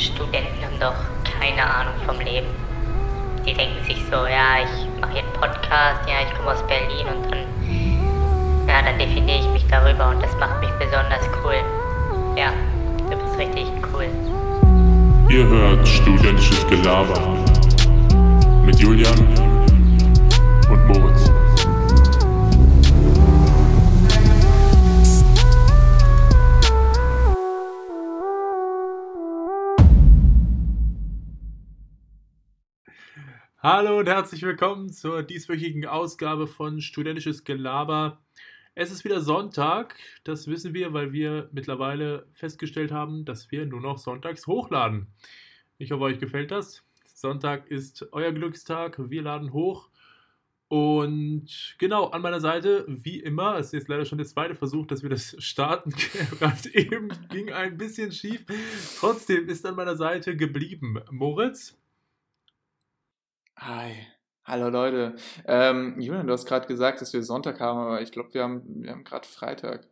Studenten haben doch keine Ahnung vom Leben. Die denken sich so, ja, ich mache hier einen Podcast, ja, ich komme aus Berlin und dann, ja, dann definiere ich mich darüber und das macht mich besonders cool. Ja, du bist richtig cool. Ihr hört studentisches Gelaber mit Julian Hallo und herzlich willkommen zur dieswöchigen Ausgabe von Studentisches Gelaber. Es ist wieder Sonntag, das wissen wir, weil wir mittlerweile festgestellt haben, dass wir nur noch sonntags hochladen. Ich hoffe, euch gefällt das. Sonntag ist euer Glückstag, wir laden hoch. Und genau, an meiner Seite, wie immer, es ist jetzt leider schon der zweite Versuch, dass wir das starten. Gerade eben ging ein bisschen schief. Trotzdem ist an meiner Seite geblieben Moritz. Hi. Hallo Leute. Ähm, Julian, du hast gerade gesagt, dass wir Sonntag haben, aber ich glaube, wir haben, wir haben gerade Freitag.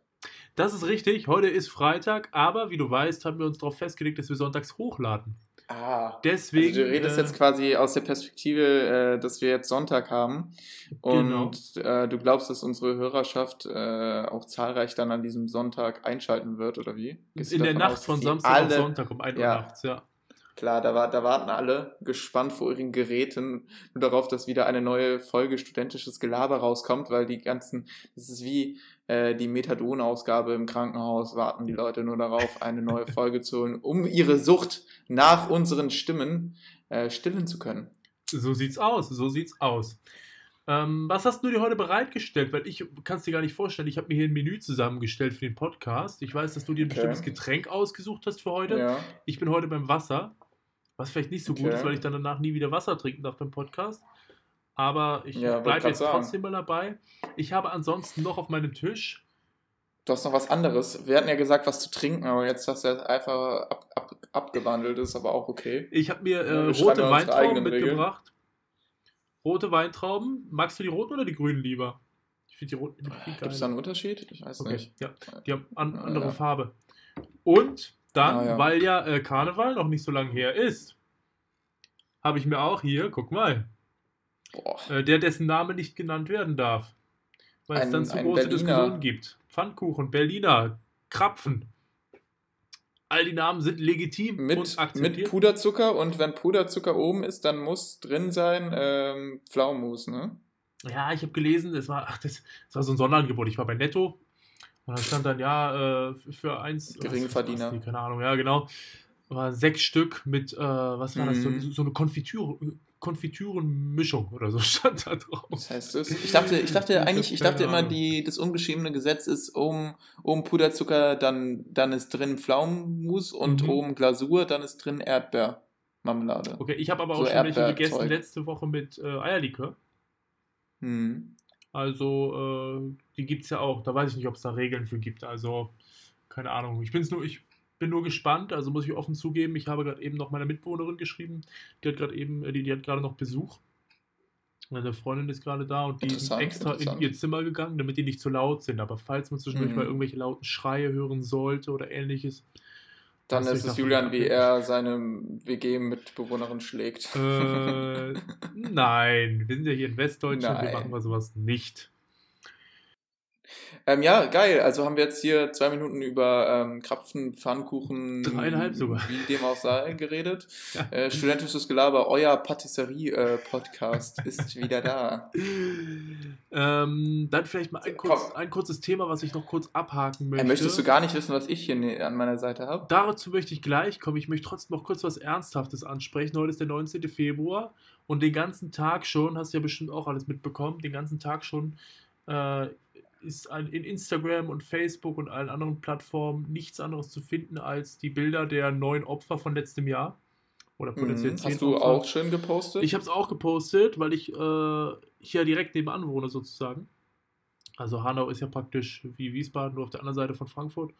Das ist richtig, heute ist Freitag, aber wie du weißt, haben wir uns darauf festgelegt, dass wir sonntags hochladen. Ah. Deswegen. Also du redest äh, jetzt quasi aus der Perspektive, äh, dass wir jetzt Sonntag haben. Und äh, du glaubst, dass unsere Hörerschaft äh, auch zahlreich dann an diesem Sonntag einschalten wird, oder wie? Gehst in der Nacht aus, von Samstag alle, auf Sonntag um 1 Uhr Ja. nachts, ja. Klar, da, war, da warten alle gespannt vor ihren Geräten nur darauf, dass wieder eine neue Folge studentisches Gelaber rauskommt, weil die ganzen, das ist wie äh, die Methadon-Ausgabe im Krankenhaus, warten die Leute nur darauf, eine neue Folge zu holen, um ihre Sucht nach unseren Stimmen äh, stillen zu können. So sieht's aus, so sieht's aus. Ähm, was hast du dir heute bereitgestellt? Weil ich kann es dir gar nicht vorstellen. Ich habe mir hier ein Menü zusammengestellt für den Podcast. Ich weiß, dass du dir ein Okay. bestimmtes Getränk ausgesucht hast für heute. Ja. Ich bin heute beim Wasser, was vielleicht nicht so gut Okay. ist, weil ich dann danach nie wieder Wasser trinken darf beim Podcast. Aber ich Ja, bleibe jetzt sagen. trotzdem mal dabei. Ich habe ansonsten noch auf meinem Tisch Du hast noch was anderes. Wir hatten ja gesagt, was zu trinken, aber jetzt hast du ja einfach ab, ab, abgewandelt, ist aber auch okay. Ich habe mir äh, rote Weintrauben eigenen Regeln. mitgebracht. Rote Weintrauben. Magst du die roten oder die grünen lieber? Ich finde die roten Gibt es da einen Unterschied? Ich weiß Okay, nicht. ja. Die haben an, Ja, andere ja. Farbe. Und dann, Ah, ja. weil ja äh, Karneval noch nicht so lange her ist, habe ich mir auch hier, guck mal, äh, der, dessen Name nicht genannt werden darf. Weil es dann zu große Berliner. Diskussionen gibt. Pfannkuchen, Berliner, Krapfen. All die Namen sind legitim Mit, und akzeptiert. mit Puderzucker und wenn Puderzucker oben ist, dann muss drin sein ähm, Pflaumenmus, ne? Ja, ich habe gelesen, es war, ach, das, das war so ein Sonderangebot. Ich war bei Netto und dann stand dann, ja, äh, für eins. Geringverdiener. was- keine Ahnung, ja, genau. War sechs Stück mit, äh, was war das, so, Mhm. so eine Konfitüre, Konfiturenmischung oder so stand da drauf. Was heißt das? Ich dachte, ich dachte eigentlich, ich dachte immer, die, das ungeschriebene Gesetz ist oben, oben Puderzucker, dann, dann ist drin Pflaumenmus und Mhm. oben Glasur, dann ist drin Erdbeermarmelade. Okay, ich habe aber auch So schon welche gegessen letzte Woche mit äh, Eierlikör. Hm. Also, äh, die gibt es ja auch. Da weiß ich nicht, ob es da Regeln für gibt. Also, keine Ahnung. Ich bin's nur, ich bin nur gespannt. Also muss ich offen zugeben, ich habe gerade eben noch meiner Mitbewohnerin geschrieben. Die hat gerade eben, äh, die, die hat gerade noch Besuch. Meine Freundin ist gerade da und die ist extra in ihr Zimmer gegangen, damit die nicht zu laut sind. Aber falls man zwischendurch Mhm. mal irgendwelche lauten Schreie hören sollte oder ähnliches, Dann ist es Julian, wie er seine WG-Mitbewohnerin schlägt. äh, nein, wir sind ja hier in Westdeutschland, wir Nein. machen wir sowas nicht. Ähm, ja, geil. Also haben wir jetzt hier zwei Minuten über ähm, Krapfen, Pfannkuchen, Dreieinhalb sogar. wie dem auch sei, geredet. Ja. Äh, studentisches Gelaber, euer Patisserie-Podcast ist wieder da. Ähm, dann vielleicht mal ein, kurz, ein kurzes Thema, was ich noch kurz abhaken Äh, möchte. möchtest du gar nicht wissen, was ich hier ne- an meiner Seite habe? Dazu möchte ich gleich kommen. Ich möchte trotzdem noch kurz was Ernsthaftes ansprechen. Heute ist der 19. Februar und den ganzen Tag schon, hast du ja bestimmt auch alles mitbekommen, den ganzen Tag schon äh, ist in Instagram und Facebook und allen anderen Plattformen nichts anderes zu finden als die Bilder der neun Opfer von letztem Jahr. Oder potenziell Mhm. zehn Hast du Opfer. auch schön gepostet? Ich habe es auch gepostet, weil ich äh, hier direkt nebenan wohne sozusagen. Also Hanau ist ja praktisch wie Wiesbaden, nur auf der anderen Seite von Frankfurt.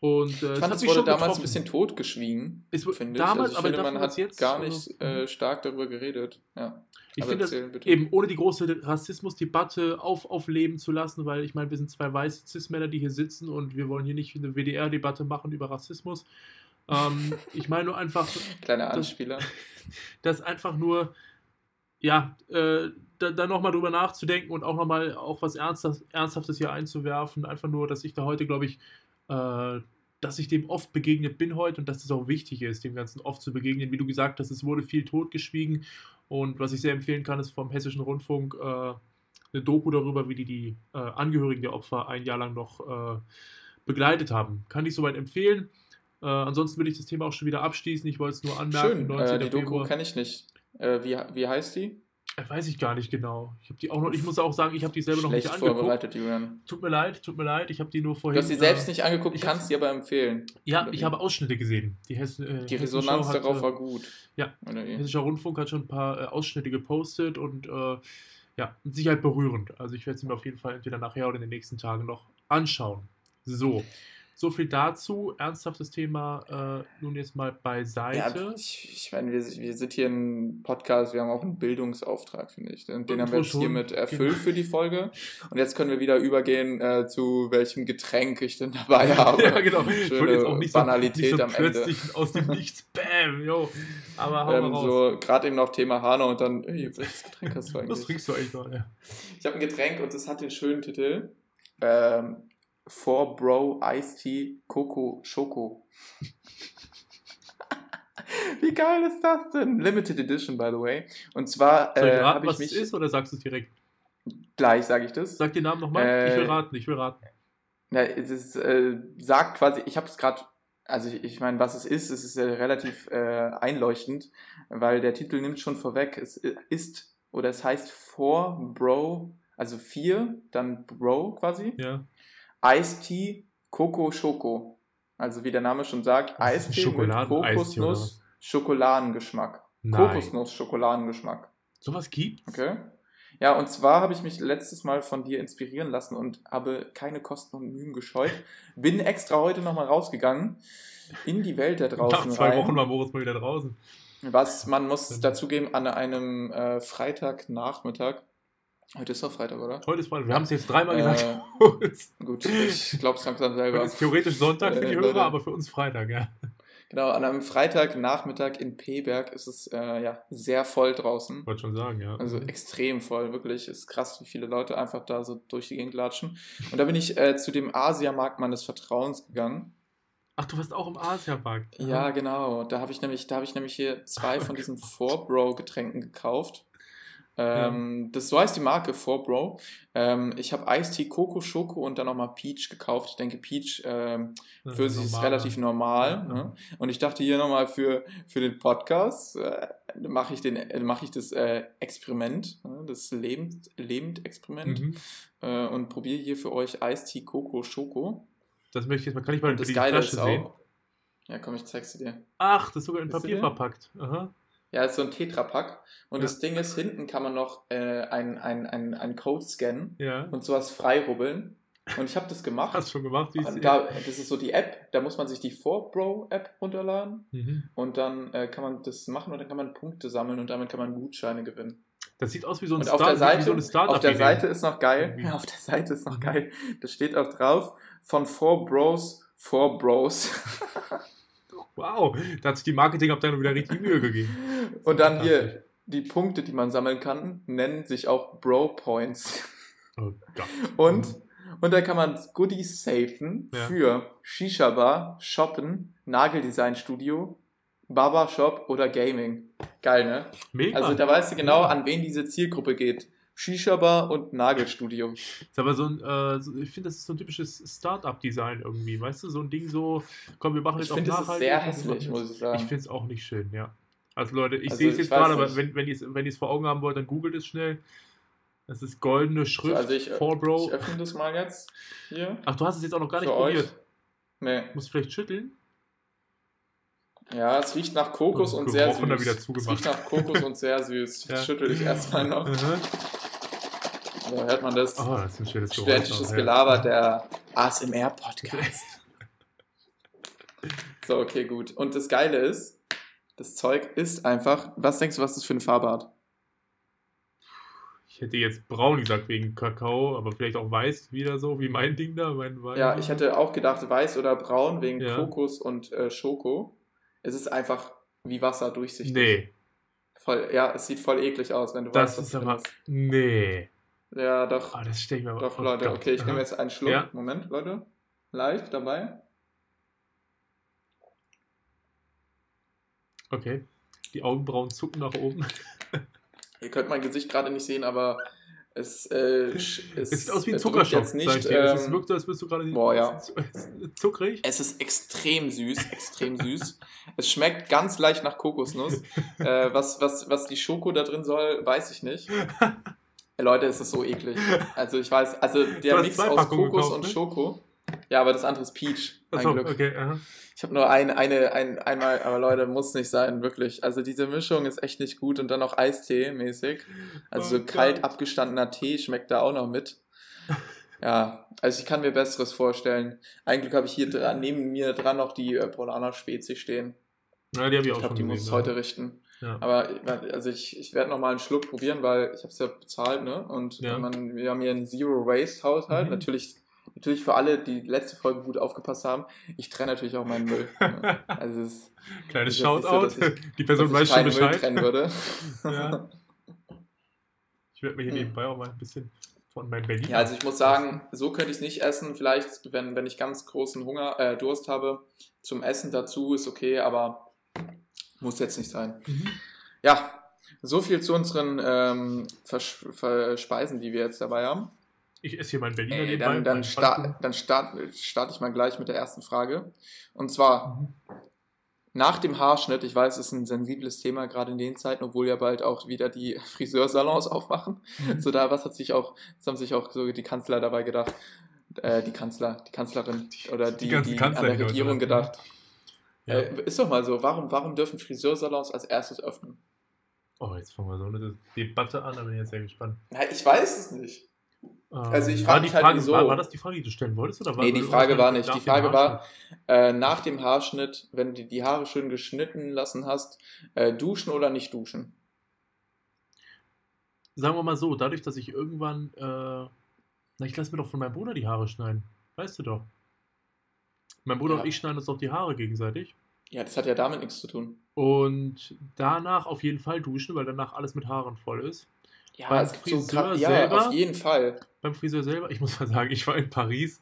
Und äh, ich fand, es wurde schon damals getroffen. ein bisschen totgeschwiegen, Es finde damals, ich. Also ich aber finde, man hat jetzt, gar nicht äh, stark darüber geredet. Ja. Ich finde das erzähl bitte. eben ohne die große Rassismusdebatte auf, aufleben zu lassen, weil ich meine, wir sind zwei weiße Cis-Männer, die hier sitzen und wir wollen hier nicht eine WDR-Debatte machen über Rassismus. Ähm, ich meine nur einfach, Kleiner Das- Anspieler. dass einfach nur, ja, äh, da, da nochmal drüber nachzudenken und auch nochmal auch was Ernsthaftes hier einzuwerfen. Einfach nur, dass ich da heute, glaube ich, äh, dass ich dem oft begegnet bin heute und dass es auch wichtig ist, dem Ganzen oft zu begegnen. Wie du gesagt hast, es wurde viel totgeschwiegen und was ich sehr empfehlen kann, ist vom Hessischen Rundfunk äh, eine Doku darüber, wie die die äh, Angehörigen der Opfer ein Jahr lang noch äh, begleitet haben. Kann ich soweit empfehlen. Äh, ansonsten will ich das Thema auch schon wieder abschließen. Ich wollte es nur anmerken. Schön, die Doku Februar. kenne ich nicht. Wie, wie heißt die? Äh, Weiß ich gar nicht genau. Ich habe die auch noch. Ich muss auch sagen, ich habe die selber noch nicht angeguckt. vorbereitet, Julian. Tut mir leid, tut mir leid. Ich habe die nur Du vorhin. hast sie selbst äh, nicht angeguckt, ich kannst sie aber empfehlen. Ja, ich habe Ausschnitte gesehen. Die, Hessen, äh, Die Resonanz hat, darauf äh, war gut. ja. Hessischer Rundfunk hat schon ein paar äh, Ausschnitte gepostet und äh, ja, mit Sicherheit berührend. Also ich werde sie mir auf jeden Fall entweder nachher oder in den nächsten Tagen noch anschauen. So, so viel dazu. Ernsthaftes Thema äh, nun jetzt mal Ja, beiseite. ich, ich meine, wir, wir sind hier ein Podcast, wir haben auch einen Bildungsauftrag, finde ich. Und den haben wir jetzt hiermit erfüllt genau. für die Folge. Und jetzt können wir wieder übergehen äh, zu welchem Getränk ich denn dabei habe. ja, genau. Ich wollte Schöne jetzt auch nicht so, Banalität nicht so am Ende. plötzlich aus dem Nichts. Bam, jo. Aber hau Ähm, mal raus. so gerade eben noch Thema Hanau und dann, ey, welches Getränk hast du Was eigentlich? trinkst du eigentlich gerade? Ich habe ein Getränk und es hat den schönen Titel ähm, Four Bro Iced Tea Coco Schoko. Wie geil ist das denn? Limited Edition, by the way. Und zwar Soll ich äh, raten, ich was es ist oder sagst du es direkt? gleich, sage ich das. Sag den Namen nochmal. Äh, ich will raten, ich will raten. Ja, es ist, äh, sagt quasi, ich habe es gerade, also ich, ich meine, was es ist, es ist äh, relativ äh, einleuchtend, weil der Titel nimmt schon vorweg, es ist, oder es heißt Four Bro, also vier, dann Bro quasi, Ja. Tea Coco Schoko. Also wie der Name schon sagt, Eistee mit Kokosnuss Schokoladengeschmack. Kokosnuss Schokoladengeschmack. Sowas gibt's? Okay. Ja, und zwar habe ich mich letztes Mal von dir inspirieren lassen und habe keine Kosten und Mühen gescheut. Bin extra heute nochmal rausgegangen in die Welt da draußen Nach zwei rein. Wochen war Moritz mal wieder draußen. Was man muss dazugeben, an einem äh, Freitagnachmittag. Heute ist doch Freitag, oder? Heute ist Freitag. Wir haben es jetzt dreimal gesagt. Äh, Moritz. gut, ich glaube es langsam Heute selber. ist theoretisch Sonntag für die Äh, Hörer, aber für uns Freitag, ja. Genau, an einem Freitagnachmittag in Peberg ist es äh, ja sehr voll draußen. Wollte schon sagen, ja. Also extrem voll, wirklich. Ist krass, wie viele Leute einfach da so durch die Gegend latschen. Und da bin ich äh, zu dem Asiamarkt meines Vertrauens gegangen. Ach, du warst auch im Asiamarkt. Ja, genau. Da habe ich nämlich, da habe ich nämlich hier zwei von diesen Four Bro Getränken gekauft. Ähm, Das so heißt die Marke Four Bro. Ähm, ich habe Iced Tea Coco Schoko und dann nochmal Peach gekauft. Ich denke, Peach ähm, für sie ist relativ normal. Ja. Ne? Und ich dachte hier nochmal für, für den Podcast äh, mache ich, den, äh, mach ich das äh, Experiment, ne? das Lebend, Lebend-Experiment Mhm. äh, und probiere hier für euch Iced Tea Coco Schoko. Das möchte ich jetzt mal. Kann ich mal Und das die Geile Flasche ist sehen? auch. Ja, komm, ich zeig's dir. Ach, das ist sogar in Papier verpackt. Aha. Ja, ist so ein Tetrapack. Und Ja. das Ding ist, hinten kann man noch äh, einen ein, ein, Code scannen Ja. und sowas freirubbeln. Und ich habe das gemacht. Hast du schon gemacht? Wie da, das ist so die App, da muss man sich die 4Bro-App runterladen Mhm. und dann äh, kann man das machen und dann kann man Punkte sammeln und damit kann man Gutscheine gewinnen. Das sieht aus wie so ein Und auf der so Seite, Startup auf der. Seite ist noch geil, ja, auf der Seite ist noch Mhm. geil, da steht auch drauf, von 4 Bros, 4 Bros. Wow, da hat sich die Marketingabteilung wieder richtig Mühe gegeben. Und dann hier, die Punkte, die man sammeln kann, nennen sich auch Bro Points. Oh Gott. Und, und da kann man Goodies safen Ja. für Shisha Bar, Shoppen, Nageldesign Studio, Barbershop oder Gaming. Geil, ne? Mega. Also da weißt du genau, an wen diese Zielgruppe geht. Shisha Bar und Nagelstudio. ist aber so ein, äh, so, ich finde, das ist so ein typisches Startup-Design irgendwie, weißt du? So ein Ding so, komm, wir machen Ich jetzt auch finde, das ist nachhaltig. sehr hässlich, muss ich sagen. Ich finde es auch nicht schön, ja. Also Leute, ich Also, sehe es ich jetzt gerade, aber wenn, wenn ihr es vor Augen haben wollt, dann googelt es schnell. Das ist goldene Schrift, also ich, For Bro. ich öffne das mal jetzt hier. Ach, du hast es jetzt auch noch gar nicht für euch. probiert. Nee. Musst vielleicht schütteln. Ja, es riecht nach Kokos Oh, und sehr süß. es riecht nach Kokos und sehr süß. Ja. Ich schüttel dich erstmal noch. Mhm. So hört man das. Oh, das ist ein schönes Geräusch. Studentisches ja. Gelaber, der ASMR-Podcast. so, okay, gut. Und das Geile ist, das Zeug ist einfach, was denkst du, was das für eine Farbe hat? Ich hätte jetzt braun gesagt wegen Kakao, aber vielleicht auch weiß wieder so, wie mein Ding da. Mein Wein. Ja, ich hätte auch gedacht weiß oder braun wegen Ja. Kokos und äh, Schoko. Es ist einfach wie Wasser durchsichtig. Nee, Voll, ja, es sieht voll eklig aus, wenn du das weißt, was ist aber. Nee. Ja, doch. Oh, das stelle ich mir Doch, Leute, Gott. okay, ich nehme jetzt einen Schluck. Ja. Moment, Leute. Live dabei. Okay. Die Augenbrauen zucken nach oben. Ihr könnt mein Gesicht gerade nicht sehen, aber es, äh, sch- Es sieht aus wie ein Zuckerschock. nicht. dir. es ist Ähm, wirkt so, als würdest du gerade boah, ja. zuckrig. es ist extrem süß, extrem süß. Es schmeckt ganz leicht nach Kokosnuss. äh, was, was, was die Schoko da drin soll, weiß ich nicht. Leute, es ist so eklig. Also ich weiß, also der Mix aus Kokos gekauft, und ne? Schoko. Ja, aber das andere ist Peach. Ein Achso, Glück. okay. Aha. Ich habe nur ein, eine, ein, einmal, aber Leute, muss nicht sein, wirklich. Also diese Mischung ist echt nicht gut und dann noch Eistee mäßig. Also Oh so kalt Gott. abgestandener Tee schmeckt da auch noch mit. Ja, also ich kann mir Besseres vorstellen. Ein Glück habe ich hier dran, neben mir dran noch die äh, Polana Spezi stehen. Ja, die habe ich auch Ich glaube, schon die gesehen. muss ich ja. heute richten. Ja. Aber also ich, ich werde noch mal einen Schluck probieren, weil ich habe es ja bezahlt, ne? Und Ja. man, wir haben hier einen Zero Waste Haushalt. Mhm. Natürlich, natürlich für alle, die letzte Folge gut aufgepasst haben. Ich trenne natürlich auch meinen Müll. ne? Also es Kleines so, Shoutout. dass ich- die Person weiß schon keinen Müll Bescheid. trennen würde. Ja. Ich werde mir hier nebenbei auch mal ein bisschen von meinem Berlin. Ja, also ich muss sagen, so könnte ich es nicht essen. Vielleicht, wenn, wenn ich ganz großen Hunger, äh, Durst habe, zum Essen dazu ist okay, aber muss jetzt nicht sein. Mhm. Ja, so viel zu unseren ähm, Versch Verspeisen, die wir jetzt dabei haben. Ich esse hier meinen Berliner Äh, nebenbei. dann dann, sta dann start, starte ich mal gleich mit der ersten Frage. Und zwar, Mhm. nach dem Haarschnitt, ich weiß, es ist ein sensibles Thema, gerade in den Zeiten, obwohl ja bald auch wieder die Friseursalons aufmachen. Mhm. So da, was hat sich auch, das haben sich auch so die Kanzler dabei gedacht, äh, die Kanzler, die Kanzlerin oder die die, die, an der Regierung gedacht. Ja. Äh, ist doch mal so, warum, warum dürfen Friseursalons als erstes öffnen? Oh, jetzt fangen wir so eine Debatte an, da bin ich jetzt sehr gespannt. Na, ich weiß es nicht. Also ich Ähm, frag war, die mich halt, Frage, wieso. war, war das die Frage, die du stellen wolltest? Oder war Nee, die Frage war nicht. Die Frage war, äh, nach dem Haarschnitt, wenn du die Haare schön geschnitten lassen hast, äh, duschen oder nicht duschen? Sagen wir mal so, dadurch, dass ich irgendwann, äh, na, ich lasse mir doch von meinem Bruder die Haare schneiden. Weißt du doch. Mein Bruder Ja. und ich schneiden uns doch die Haare gegenseitig. Ja, das hat ja damit nichts zu tun. Und danach auf jeden Fall duschen, weil danach alles mit Haaren voll ist. Ja, Beim es gibt so Friseur Gra- ja, selber? auf jeden Fall. Beim Friseur selber, ich muss mal sagen, ich war in Paris.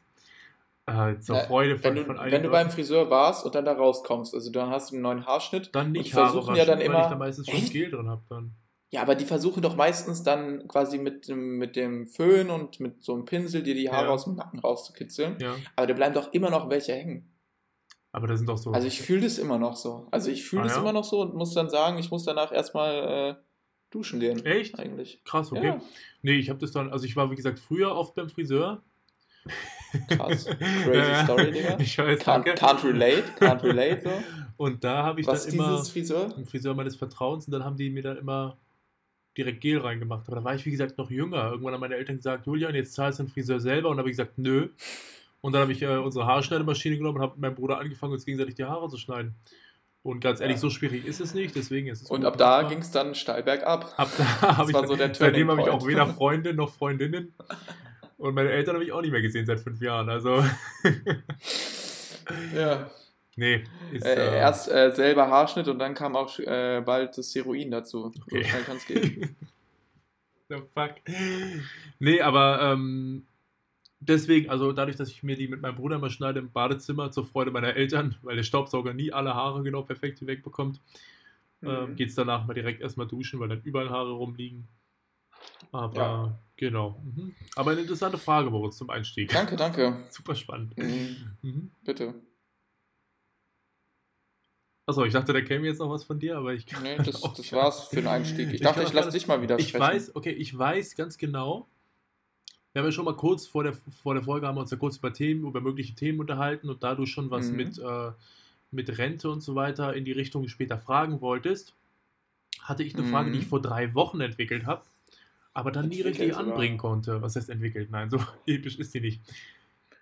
Äh, zur Na, Freude Wenn von, du, von wenn einigen du beim. Friseur warst und dann da rauskommst, also dann hast du einen neuen Haarschnitt. Dann und nicht die Haare versuchen waschen, ja dann weil immer- ich da meistens schon? Gel drin habe dann. Ja, aber die versuchen doch meistens dann quasi mit dem, mit dem Föhn und mit so einem Pinsel dir die Haare Ja. aus dem Nacken rauszukitzeln. Ja, Aber da bleiben doch immer noch welche hängen. aber da sind doch so. Also ich fühle das immer noch so. Also ich fühle Ah, das ja? immer noch so und muss dann sagen, ich muss danach erstmal äh, duschen gehen. Echt? Eigentlich. Krass, okay. Ja. Nee, ich habe das dann, also ich war wie gesagt früher oft beim Friseur. Krass. Crazy Story, Digga. Ich weiß, Can't, danke. can't relate, can't relate so. Und da habe ich Was dann immer dieses Friseur? im Friseur meines Vertrauens und dann haben die mir dann immer direkt Gel reingemacht. Aber da war ich, wie gesagt, noch jünger. Irgendwann haben meine Eltern gesagt, Julian, jetzt zahlst du den Friseur selber. Und dann habe ich gesagt, nö. Und dann habe ich äh, unsere Haarschneidemaschine genommen und habe mit meinem Bruder angefangen, uns gegenseitig die Haare zu schneiden. Und ganz ehrlich, Ja. so schwierig ist es nicht, deswegen ist es Und ab da ging es dann steil bergab. Ab da habe ich, war so der seitdem habe ich auch weder Freunde noch Freundinnen. Und meine Eltern habe ich auch nicht mehr gesehen seit fünf Jahren. Also, Ja. nee. Ist, Äh, äh, erst äh, selber Haarschnitt und dann kam auch äh, bald das Heroin dazu. Okay. So schnell kann es gehen. The fuck. Nee, aber ähm, deswegen, also dadurch, dass ich mir die mit meinem Bruder mal schneide im Badezimmer zur Freude meiner Eltern, weil der Staubsauger nie alle Haare genau perfekt wegbekommt, ähm, Mhm. geht es danach mal direkt erstmal duschen, weil dann überall Haare rumliegen. Aber Ja. genau. Mhm. Aber eine interessante Frage, Moritz, zum Einstieg. Danke, danke. Super spannend. Mhm, Mhm. bitte. Achso, ich dachte, da käme jetzt noch was von dir, aber ich Nee, das, das war's für den Einstieg. Ich Ich dachte, kann ich lasse dich mal wieder Ich sprechen. weiß, okay, ich weiß ganz genau. Wir haben ja schon mal kurz vor der, vor der Folge haben wir uns ja kurz über Themen, über mögliche Themen unterhalten und da du schon was Mhm. mit, äh, mit Rente und so weiter in die Richtung später fragen wolltest, hatte ich eine Frage, die Mhm. ich vor drei Wochen entwickelt habe, aber dann nie Entwickelt richtig sogar. anbringen konnte. Was heißt entwickelt? Nein, so episch ist die nicht.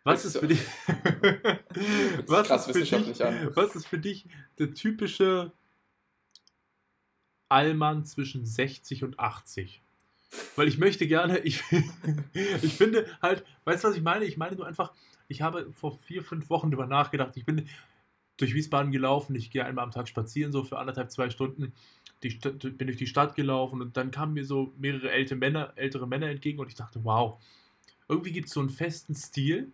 Was ist für dich? was, krass ist für dich an. was ist für dich der typische Allmann zwischen 60 und 80? Weil ich möchte gerne, ich, ich finde halt, weißt du, was ich meine? Ich meine nur einfach, ich habe vor vier, fünf Wochen darüber nachgedacht. Ich bin durch Wiesbaden gelaufen, ich gehe einmal am Tag spazieren, so für anderthalb, zwei Stunden. Die bin durch die Stadt gelaufen und dann kamen mir so mehrere ältere Männer, ältere Männer entgegen und ich dachte, wow, irgendwie gibt es so einen festen Stil,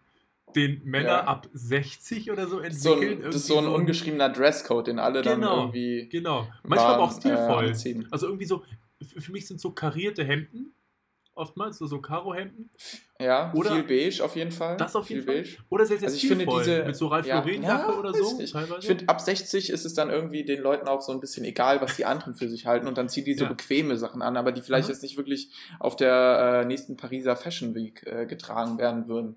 den Männer Ja. ab 60 oder so so entwickeln. ein, das ist so ein ungeschriebener Dresscode, den alle dann Genau, irgendwie Genau. Manchmal aber auch warm, stilvoll. Äh. Also irgendwie so, für mich sind so karierte Hemden, oftmals, so, so Karo-Hemden. Ja, Oder- viel beige auf jeden Fall. Das auf viel jeden Fall. beige. Oder sehr, sehr Also ich finde diese- mit so Ralf ja, ja, oder so teilweise. Ich finde, ab 60 ist es dann irgendwie den Leuten auch so ein bisschen egal, was die anderen für sich halten und dann ziehen die so Ja. bequeme Sachen an, aber die vielleicht Mhm. jetzt nicht wirklich auf der äh, nächsten Pariser Fashion Week äh, getragen werden würden.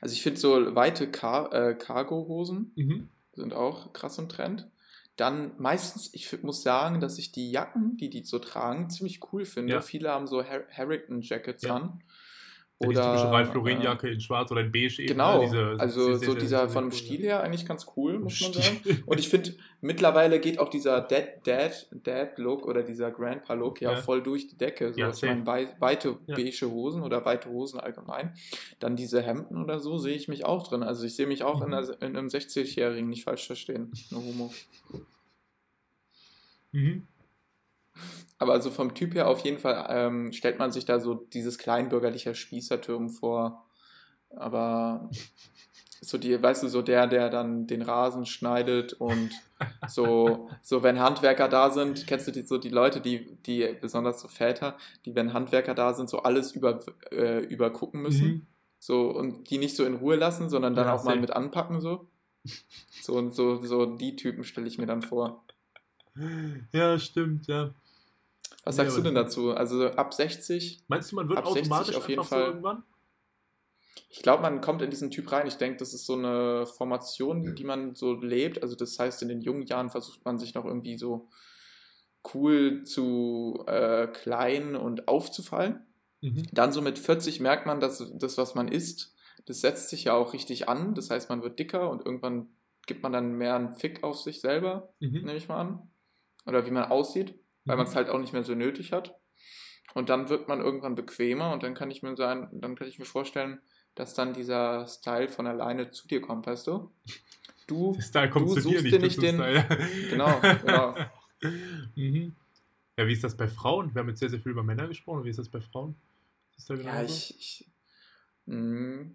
Also ich finde so weite Car äh, Cargo-Hosen mhm. sind auch krass im Trend. Dann meistens, ich muss sagen, dass ich die Jacken, die die so tragen, ziemlich cool finde. Ja. Viele haben so Har Harrington Jackets Ja. an. Ja, diese typische Ralf äh, Lauren-Jacke in schwarz oder in beige eben. Genau, ne? Diese- also so dieser von dem Stil her eigentlich ganz cool, muss man sagen. Und ich finde, mittlerweile geht auch dieser Dad, Dad, Dad Look oder dieser Grandpa Look ja, Ja. voll durch die Decke. So, Ja, ich meine, weite Ja. beige Hosen oder weite Hosen allgemein. Dann diese Hemden oder so sehe ich mich auch drin. Also ich sehe mich auch in, Mhm. einer, in einem 60-Jährigen, nicht falsch verstehen. No homo. Mhm. Aber also vom Typ her auf jeden Fall ähm, stellt man sich da so dieses kleinbürgerliche Spießertum vor. Aber so die, weißt du, so der, der dann den Rasen schneidet und so, so wenn Handwerker da sind, kennst du die, so die Leute, die, die, besonders so Väter, die, wenn Handwerker da sind, so alles über, äh, übergucken müssen. Mhm. So, und die nicht so in Ruhe lassen, sondern dann Ja, auch mal mit anpacken, so. So, und so, so die Typen stelle ich mir dann vor. Ja, stimmt, ja. Was Ja, sagst du aber- denn dazu? Also ab 60 Meinst du, man wird Ab 60 automatisch auf jeden einfach so Fall. irgendwann? Ich glaube, man kommt in diesen Typ rein. Ich denke, das ist so eine Formation, die man so lebt. Also das heißt, in den jungen Jahren versucht man sich noch irgendwie so cool zu äh, klein und aufzufallen. Mhm. Dann so mit 40 merkt man, dass das, was man isst, das setzt sich ja auch richtig an. Das heißt, man wird dicker und irgendwann gibt man dann mehr einen Fick auf sich selber, Mhm. nehme ich mal an. Oder wie man aussieht, weil Mhm. man es halt auch nicht mehr so nötig hat. Und dann wird man irgendwann bequemer und dann kann ich mir sein, dann kann ich mir vorstellen, dass dann dieser Style von alleine zu dir kommt, weißt du? Du, Style kommt du zu dir suchst nicht. dir nicht den- Style. Genau, genau. mhm. Ja, wie ist das bei Frauen? Wir haben jetzt sehr, sehr viel über Männer gesprochen. Wie ist das bei Frauen? Ist da Ja, ich, ich, mh,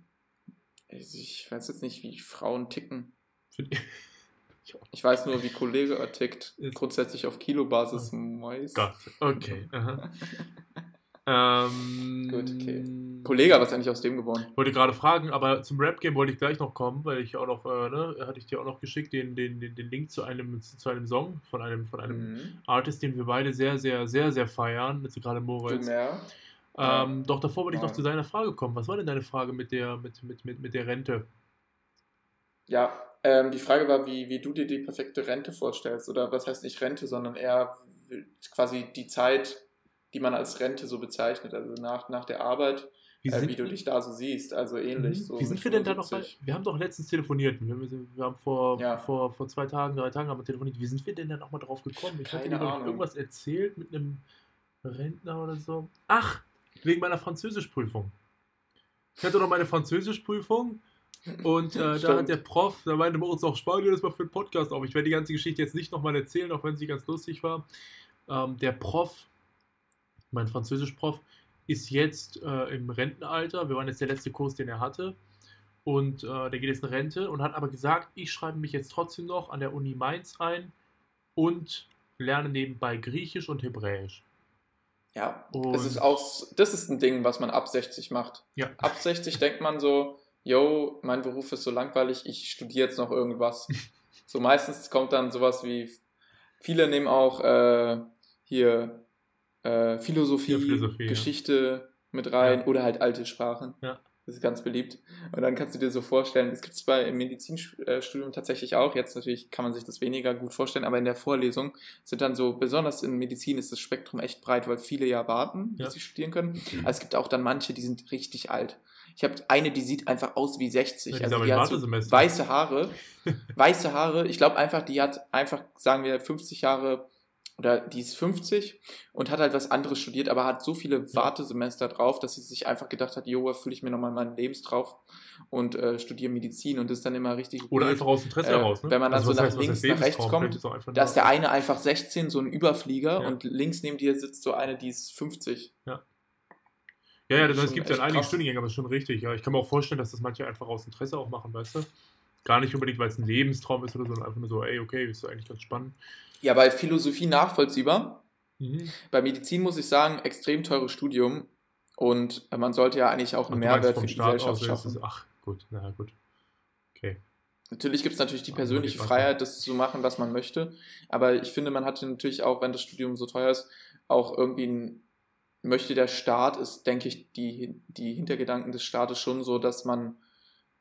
ich, ich weiß jetzt nicht, wie Frauen ticken. Ich weiß nur, wie Kollege tickt. Grundsätzlich auf Kilobasis meist. Gott, okay. Ähm, Gut, okay. Kollege, was ist eigentlich aus dem geworden? Wollte gerade fragen, aber zum Rap-Game wollte ich gleich noch kommen, weil ich auch noch, äh, ne, hatte ich dir auch noch geschickt, den, den, den, den Link zu einem, zu einem Song von einem, von einem Mhm. Artist, den wir beide sehr, sehr, sehr, sehr feiern, jetzt gerade Du Moritz. mehr? Ähm, doch davor wollte ich noch zu deiner Frage kommen. Was war denn deine Frage mit der, mit, mit, mit, mit der Rente? Ja, ähm, die Frage war, wie, wie du dir die perfekte Rente vorstellst. Oder was heißt nicht Rente, sondern eher quasi die Zeit, die man als Rente so bezeichnet. Also nach, nach der Arbeit, Wie äh, wie du dich da so siehst. Also ähnlich. Mhm. So wie sind wir denn da noch bei? 75. Wir haben doch letztens telefoniert. Wir, haben- wir haben vor, Ja. vor, vor zwei Tagen, drei Tagen haben wir telefoniert. Wie sind wir denn da nochmal drauf gekommen? Ich hatte Keine Ahnung. irgendwas erzählt mit einem Rentner oder so. Ach, wegen meiner Französischprüfung. Ich hatte noch meine Französischprüfung und äh, da hat der Prof, da meinte Moritz auch, sparen wir das mal für den Podcast auf. Ich werde die ganze Geschichte jetzt nicht nochmal erzählen, auch wenn sie ganz lustig war. Ähm, der Prof, mein Französischprof, ist jetzt äh, im Rentenalter. Wir waren jetzt der letzte Kurs, den er hatte. Und äh, der geht jetzt in Rente und hat aber gesagt, ich schreibe mich jetzt trotzdem noch an der Uni Mainz ein und lerne nebenbei Griechisch und Hebräisch. Ja, Und- das ist auch, das ist ein Ding, was man ab 60 macht. Ja. Ab 60 denkt man so, yo, mein Beruf ist so langweilig, ich studiere jetzt noch irgendwas. so meistens kommt dann sowas wie, viele nehmen auch äh, hier äh, Philosophie, Ja, Philosophie, ja. Geschichte mit rein Ja. oder halt alte Sprachen. Ja. Das ist ganz beliebt. Und dann kannst du dir so vorstellen, das gibt es bei im Medizinstudium tatsächlich auch. Jetzt natürlich kann man sich das weniger gut vorstellen, aber in der Vorlesung sind dann so, besonders in Medizin ist das Spektrum echt breit, weil viele ja warten, bis Ja. sie studieren können. Aber es gibt auch dann manche, die sind richtig alt. Ich habe eine, die sieht einfach aus wie 60. Ja, also die hat so weiße Haare. weiße Haare. Ich glaube einfach, die hat einfach, sagen wir, 50 Jahre oder die ist 50 und hat halt was anderes studiert, aber hat so viele Wartesemester drauf, dass sie sich einfach gedacht hat, jo, erfülle ich mir nochmal meinen Lebenstrauf und äh, studiere Medizin und das ist dann immer richtig Oder blöd, einfach aus Interesse äh, heraus, ne? Wenn man dann Also so nach heißt, links, nach rechts kommt, da ist der eine einfach 16, so ein Überflieger Ja. und links neben dir sitzt so eine, die ist 50. Ja, ja, das Schon gibt ja echt einige krass. Studiengänge, aber ist schon richtig. Ja, ich kann mir auch vorstellen, dass das manche einfach aus Interesse auch machen, weißt du? Gar nicht unbedingt, weil es ein Lebenstraum ist oder so, sondern einfach nur so, ey, okay, ist eigentlich ganz spannend. Ja, bei Philosophie nachvollziehbar. Mhm. Bei Medizin muss ich sagen, extrem teures Studium und äh, man sollte ja eigentlich auch einen Mehrwert für die Staat Gesellschaft schaffen. es- ach, gut, na gut. Okay. Natürlich gibt es natürlich die persönliche Freiheit, das zu machen, was man möchte. Aber ich finde, man hatte natürlich auch, wenn das Studium so teuer ist, auch irgendwie ein, möchte der Staat, ist, denke ich, die, die Hintergedanken des Staates schon so, dass man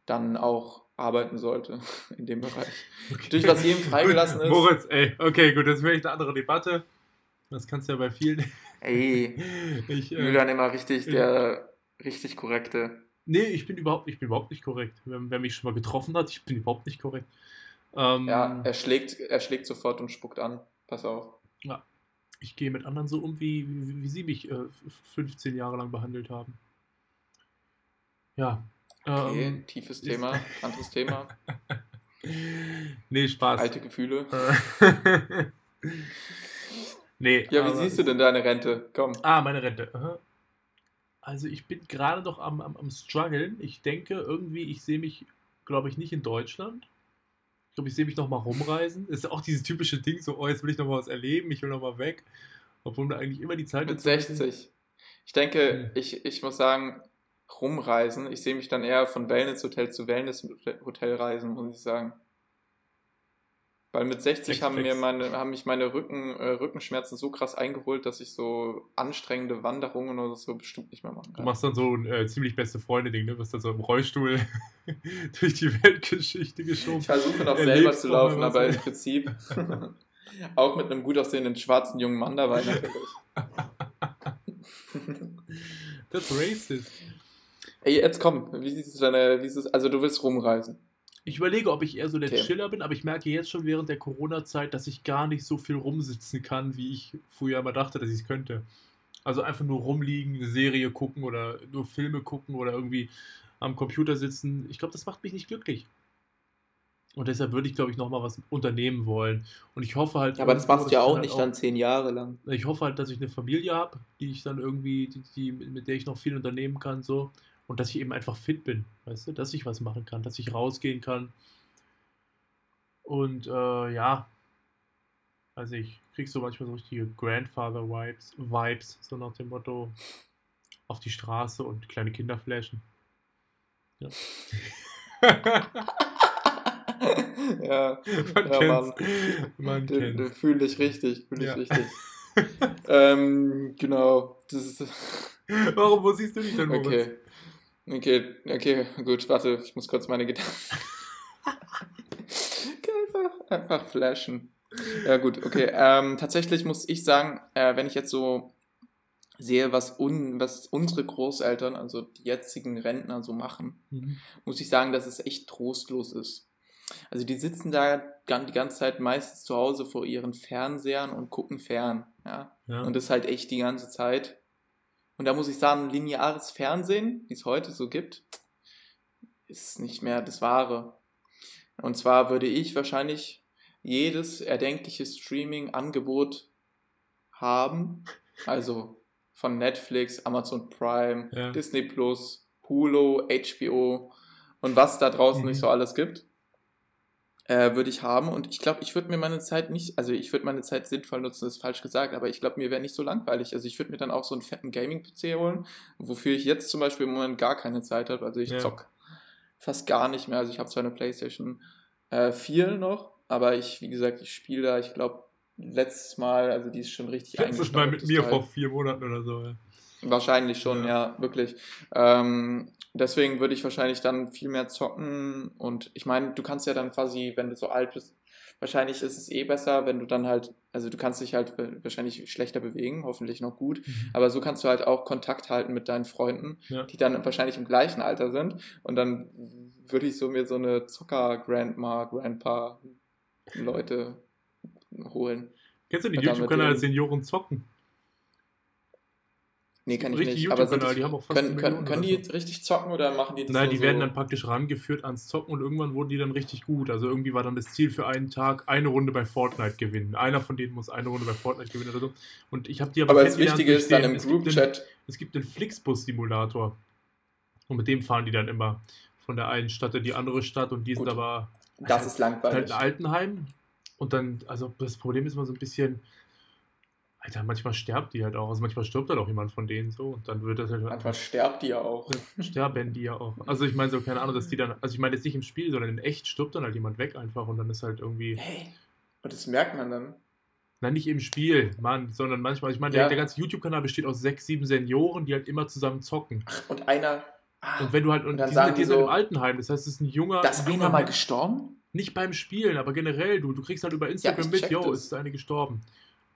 dann auch arbeiten sollte in dem Bereich. Natürlich, was jedem freigelassen ist. Moritz, ey, okay, gut, das wäre echt eine andere Debatte. Das kannst du ja bei vielen. Ey, Ich, äh, Julian immer richtig, der richtig korrekte. nee, ich bin überhaupt, ich bin überhaupt nicht korrekt. Wer, wer mich schon mal getroffen hat, ich bin überhaupt nicht korrekt. Ähm, Ja, er schlägt, er schlägt sofort und spuckt an. Pass auf. Ich gehe mit anderen so um, wie, wie, wie sie mich äh, 15 Jahre lang behandelt haben. Ja. Okay, Ähm, tiefes Thema, anderes Thema. nee, Spaß. Alte Gefühle. Nee. Ja, wie siehst du denn deine Rente? Komm. Ah, meine Rente. Aha. Also ich bin gerade noch am, am, am struggeln. Ich denke irgendwie, ich sehe mich, glaube ich, nicht in Deutschland. Ich glaube, ich sehe mich noch mal rumreisen. Ist auch dieses typische Ding, so, oh, jetzt will ich noch mal was erleben, ich will noch mal weg. Obwohl mir eigentlich immer die Zeit Mit dazu ist. 60. Ich denke, Hm. ich, ich muss sagen, rumreisen. Ich sehe mich dann eher von Wellness-Hotel zu Wellness-Hotel reisen, muss ich sagen. Weil mit 60 Flex, haben, mir meine, haben mich meine Rücken, äh, Rückenschmerzen so krass eingeholt, dass ich so anstrengende Wanderungen oder so bestimmt nicht mehr machen Du kann. machst dann so ein äh, ziemlich beste Freunde-Ding, ne? Wirst dann so im Rollstuhl durch die Weltgeschichte geschoben. Ich versuche noch selber zu laufen, aber im Prinzip auch mit einem gut aussehenden schwarzen jungen Mann dabei natürlich. Das racist. Ey, jetzt komm, wie siehst du deine, wie ist es, also du willst rumreisen. Ich überlege, ob ich eher so der Okay. Chiller bin, aber ich merke jetzt schon während der Corona-Zeit, dass ich gar nicht so viel rumsitzen kann, wie ich früher immer dachte, dass ich es könnte. Also einfach nur rumliegen, eine Serie gucken oder nur Filme gucken oder irgendwie am Computer sitzen. Ich glaube, das macht mich nicht glücklich. Und deshalb würde ich, glaube ich, nochmal was unternehmen wollen. Und ich hoffe halt. Aber das machst du ja auch halt nicht dann zehn Jahre lang. ich hoffe halt, dass ich eine Familie habe, die ich dann irgendwie, die, die, mit der ich noch viel unternehmen kann, so. Und dass ich eben einfach fit bin, weißt du, dass ich was machen kann, dass ich rausgehen kann. Und äh, ja, also ich krieg so manchmal so richtige Grandfather-Vibes, Vibes, so nach dem Motto auf die Straße und kleine Kinder flashen. Ja. ja, Man ja Mann. Man Du, kennt's. du fühl dich richtig, fühl dich Ja. richtig. ähm, genau. Das ist, Warum, wo siehst du dich denn, Moritz? okay. Okay, okay, gut, warte, ich muss kurz meine Gedanken. einfach, einfach flashen. Ja, gut, okay. Ähm, tatsächlich muss ich sagen, äh, wenn ich jetzt so sehe, was, un, was unsere Großeltern, also die jetzigen Rentner so machen, Mhm. muss ich sagen, dass es echt trostlos ist. Also die sitzen da die ganze Zeit meistens zu Hause vor ihren Fernsehern und gucken fern. Ja? Ja. Und das halt echt die ganze Zeit. Und da muss ich sagen, lineares Fernsehen, wie es heute so gibt, ist nicht mehr das Wahre. Und zwar würde ich wahrscheinlich jedes erdenkliche Streaming-Angebot haben. Also von Netflix, Amazon Prime, Ja. Disney Plus, Hulu, HBO und was da draußen Mhm. nicht so alles gibt, äh, würde ich haben. Und ich glaube, ich würde mir meine Zeit nicht, also ich würde meine Zeit sinnvoll nutzen, das ist falsch gesagt, aber ich glaube, mir wäre nicht so langweilig. Also ich würde mir dann auch so einen fetten Gaming-PC holen, wofür ich jetzt zum Beispiel im Moment gar keine Zeit habe. Also ich Ja. zock fast gar nicht mehr. Also ich habe zwar eine Playstation äh, 4 noch, aber ich, wie gesagt, ich spiele da, ich glaube, letztes Mal, also die ist schon richtig Letztes Mal mit mir Teil. vor vier Monaten oder so. Ja. Wahrscheinlich schon, Ja. ja, wirklich. Ähm, deswegen würde ich wahrscheinlich dann viel mehr zocken und ich meine, du kannst ja dann quasi, wenn du so alt bist, wahrscheinlich ist es eh besser, wenn du dann halt, also du kannst dich halt wa- wahrscheinlich schlechter bewegen, hoffentlich noch gut, aber so kannst du halt auch Kontakt halten mit deinen Freunden, Ja. die dann wahrscheinlich im gleichen Alter sind und dann würde ich so mir so eine Zocker-Grandma, Grandpa Leute holen. Kennst du den YouTube-Kanal Senioren zocken? Nee, kann ich Richtig nicht. Aber sind YouTube-Kanal, das, die haben auch fast können, können, können die richtig zocken oder machen die das Nein, die so? werden dann praktisch rangeführt ans Zocken und irgendwann wurden die dann richtig gut. Also irgendwie war dann das Ziel für einen Tag, eine Runde bei Fortnite gewinnen. Einer von denen muss eine Runde bei Fortnite gewinnen oder so. Und ich habe die aber Aber das Wichtige ist dann im es gibt einen- Group-Chat. Es gibt einen Flixbus-Simulator. Und mit dem fahren die dann immer von der einen Stadt in die andere Stadt und die sind Gut. aber Das ist halt langweilig. in Altenheim. Und dann, also das Problem ist immer so ein bisschen, Alter, manchmal stirbt die halt auch. Also manchmal stirbt halt auch jemand von denen so und dann wird das halt Manchmal sterbt die ja auch. sterben die ja auch. Also ich meine so, keine Ahnung, dass die dann, also ich meine jetzt nicht im Spiel, sondern in echt stirbt dann halt jemand weg einfach und dann ist halt irgendwie, Hey. Und das merkt man dann. nein, nicht im Spiel, Mann, sondern manchmal, ich meine, Ja. der, der ganze YouTube-Kanal besteht aus sechs, sieben Senioren, die halt immer zusammen zocken. Und einer. Ah, Und wenn du halt, und, Und dann die sagen sind, die so- im Altenheim, das heißt, es ist ein junger, da ist einer mal gestorben? Nicht beim Spielen, aber generell, du, du kriegst halt über Instagram ich mit, yo, das. es ist eine gestorben.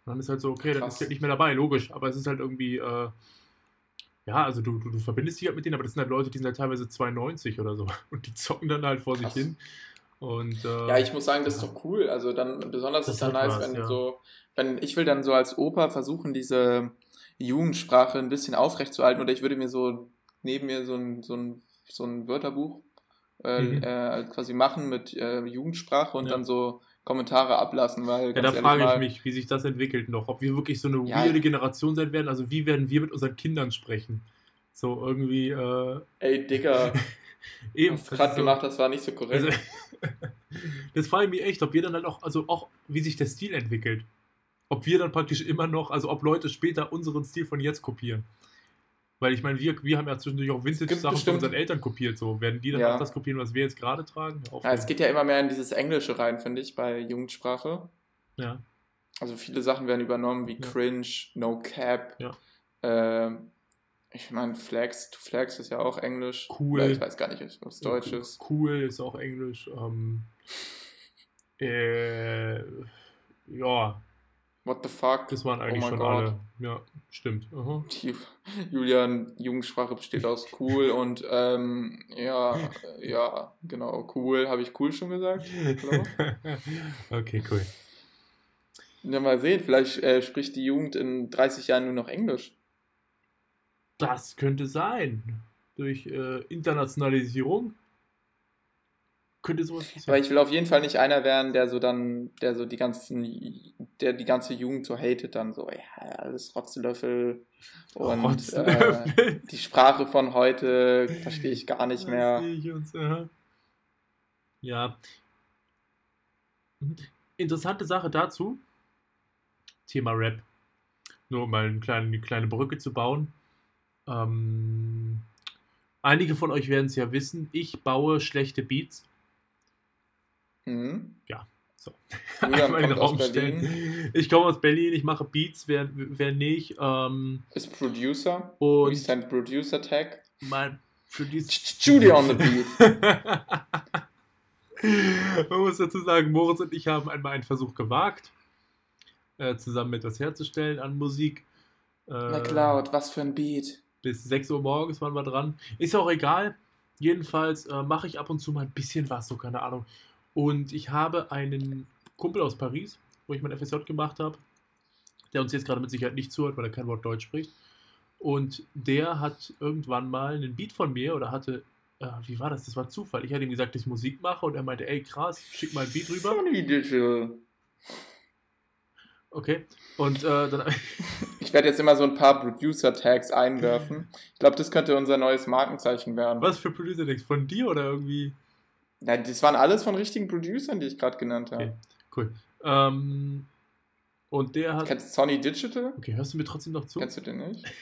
Und dann ist halt so, okay, dann Krass. ist halt nicht mehr dabei, logisch. Aber es ist halt irgendwie, äh, ja, also du, du, du verbindest dich halt mit denen, aber das sind halt Leute, die sind halt teilweise 92 oder so. Und die zocken dann halt vor Krass. sich hin. Und, äh, Ja, ich muss sagen, das ist doch cool. Also dann besonders Das ist dann hat nice, was, wenn ja. so, wenn ich will dann so als Opa versuchen, diese Jugendsprache ein bisschen aufrechtzuerhalten oder ich würde mir so neben mir so ein, so ein, so ein Wörterbuch äh, Mhm. äh, quasi machen mit äh, Jugendsprache und Ja. dann so Kommentare ablassen, weil ja, da frage ich mich, wie sich das entwickelt noch. Ob wir wirklich so eine Ja. weirde Generation sein werden. Also wie werden wir mit unseren Kindern sprechen? So irgendwie, äh, ey Digga, eben. was du das gerade so- gemacht hast, war nicht so korrekt. Also, das frage ich mich echt, ob wir dann halt auch, also auch, wie sich der Stil entwickelt. Ob wir dann praktisch immer noch, also ob Leute später unseren Stil von jetzt kopieren. Weil ich meine, wir, wir haben ja zwischendurch auch Vintage-Sachen von unseren Eltern kopiert. So, werden die dann Ja. auch das kopieren, was wir jetzt gerade tragen? Ja, es geht ja immer mehr in dieses Englische rein, finde ich, bei Jugendsprache. ja. Also viele Sachen werden übernommen wie Ja. Cringe, No Cap. Ja. Ähm, ich meine, Flex, to Flex ist ja auch Englisch. Cool. Oder Ich weiß gar nicht, ob es Deutsch ist. Cool ist auch Englisch. Ähm, äh, ja, What the fuck? das waren eigentlich Oh schon Gott. alle. Ja, stimmt. Aha. Die Julian, Jugendsprache besteht aus cool und ähm, ja, ja, genau, cool. Habe ich cool schon gesagt? Okay, cool. Ja, mal sehen, vielleicht äh, spricht die Jugend in 30 Jahren nur noch Englisch. Das könnte sein. Durch äh, Internationalisierung könnte sowas Aber passieren. ich will auf jeden Fall nicht einer werden, der so dann, der so die ganzen, der die ganze Jugend so hatet, dann so, ja, alles Rotzlöffel und Rotzlöffel. Äh, die Sprache von heute verstehe ich gar nicht mehr. uns, aha. Ja. Mhm. Interessante Sache dazu. Thema Rap. Nur um mal eine kleine, eine kleine Brücke zu bauen. Ähm, einige von euch werden es ja wissen. Ich baue schlechte Beats. Mhm. So. Julian Einmal den Raum stellen. Ich komme aus Berlin, ich mache Beats, wer, wer nicht. Ähm, ist Producer. Wie und ist dein Producer-Tag? mein Producer. Judy on the beat. Man muss dazu sagen, Moritz und ich haben einmal einen Versuch gewagt, äh, zusammen etwas herzustellen an Musik. Äh, McLeod, was für ein Beat. bis 6 Uhr morgens waren wir dran. Ist ja auch egal. Jedenfalls äh, mache ich ab und zu mal ein bisschen was, so keine Ahnung. Und ich habe einen Kumpel aus Paris, wo ich mein FSJ gemacht habe, der uns jetzt gerade mit Sicherheit nicht zuhört, weil er kein Wort Deutsch spricht. Und der hat irgendwann mal einen Beat von mir oder hatte, äh, wie war das? Das war Zufall. Ich hatte ihm gesagt, dass ich Musik mache und er meinte, ey krass, schick mal ein Beat rüber. Okay. Und äh, dann Ich werde jetzt immer so ein paar Producer-Tags einwerfen. Ich glaube, das könnte unser neues Markenzeichen werden. was für Producer denkst Von dir oder irgendwie? Ja, das waren alles von richtigen Producern, die ich gerade genannt habe. Okay. Cool. Ähm, und der hat. Kennst du Sony Digital? Okay, hörst du mir trotzdem noch zu? Kennst du den nicht?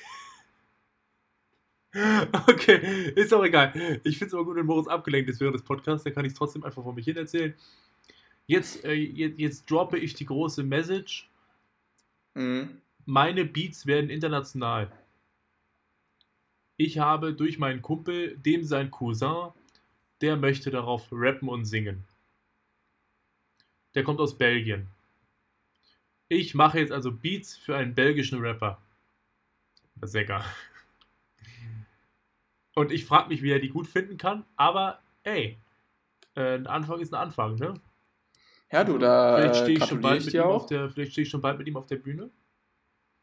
Okay, ist auch egal. Ich finde es aber gut, wenn Moritz abgelenkt ist während des Podcasts, dann kann ich es trotzdem einfach vor mich hin erzählen. Jetzt, äh, jetzt, jetzt droppe ich die große Message. Mhm. Meine Beats werden international. Ich habe durch meinen Kumpel, dem sein Cousin, der möchte darauf rappen und singen. Der kommt aus Belgien. Ich mache jetzt also Beats für einen belgischen Rapper. Sänger. Und ich frage mich, wie er die gut finden kann, aber ey, äh, ein Anfang ist ein Anfang, ne? Ja, du, da vielleicht äh, stehe ich, schon bald ich mit ihm auf der, vielleicht stehe ich schon bald mit ihm auf der Bühne.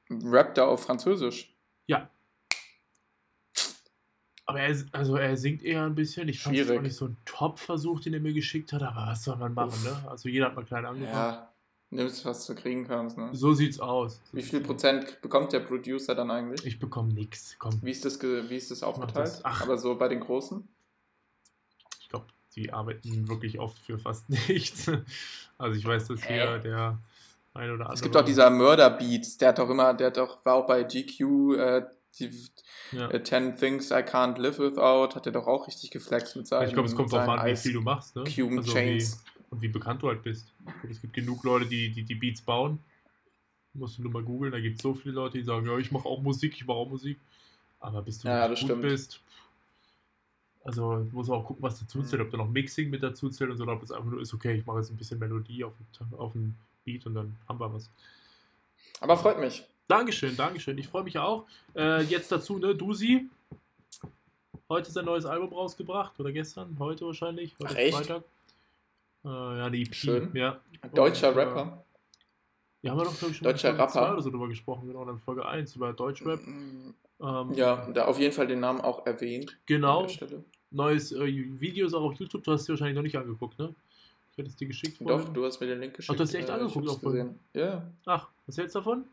Rap da auf Französisch. Ja. Aber er, also er singt eher ein bisschen. Ich fand es auch nicht so ein Top-Versuch, den er mir geschickt hat, aber was soll man machen, Uff. ne? Also jeder hat mal klein angefangen. Ja, nimmst, was du kriegen kannst, ne? So sieht's aus. Wie viel Prozent bekommt der Producer dann eigentlich? Ich bekomme nix. Komm, Wie ist das, wie ist das aufgeteilt? das. Ach. Aber so bei den Großen? ich glaube, die arbeiten wirklich oft für fast nichts. Also ich weiß, dass hier Hä? der ein oder andere. Es gibt auch dieser Murder-Beats, der hat doch immer, der hat doch, war auch bei GQ, äh, die Ja. äh, 10 Things I Can't Live Without, hat er doch auch richtig geflext mit seinen Ich glaube, es kommt seinen an, wie viel du machst, ne? Cube Also Chains. Wie, und wie bekannt du halt bist. Es gibt genug Leute, die die, die Beats bauen. Musst du nur mal googeln, da gibt es so viele Leute, die sagen, ja, ich mache auch Musik, ich mache auch Musik. Aber bis du Ja, gut stimmt. bist, also du musst auch gucken, was dazu zählt, Mhm. ob da noch Mixing mit dazu zählt und so, oder ob es einfach nur ist, okay, ich mache jetzt ein bisschen Melodie auf dem, auf dem Beat und dann haben wir was. Aber freut mich. Dankeschön, Dankeschön. Ich freue mich auch. Äh, jetzt dazu, ne, Dusi. Heute ist ein neues Album rausgebracht. Oder gestern? Heute wahrscheinlich. Heute Ach, echt? Freitag. Äh, ja, die EP. Schön. Ja. Deutscher Und, äh, Rapper. Ja, haben wir doch, glaube ich, schon Deutscher in Folge Rapper. oder so drüber gesprochen. Genau, dann Folge 1 über Deutschrap. Ähm, Ja, da auf jeden Fall den Namen auch erwähnt. Genau. Neues äh, Video ist auch auf YouTube. Du hast dir wahrscheinlich noch nicht angeguckt, ne? Ich hätte es dir geschickt. Doch, vorhin. du hast mir den Link geschickt. du hast dir echt äh, angeguckt auch gesehen. Ja. Ach, was hältst du davon?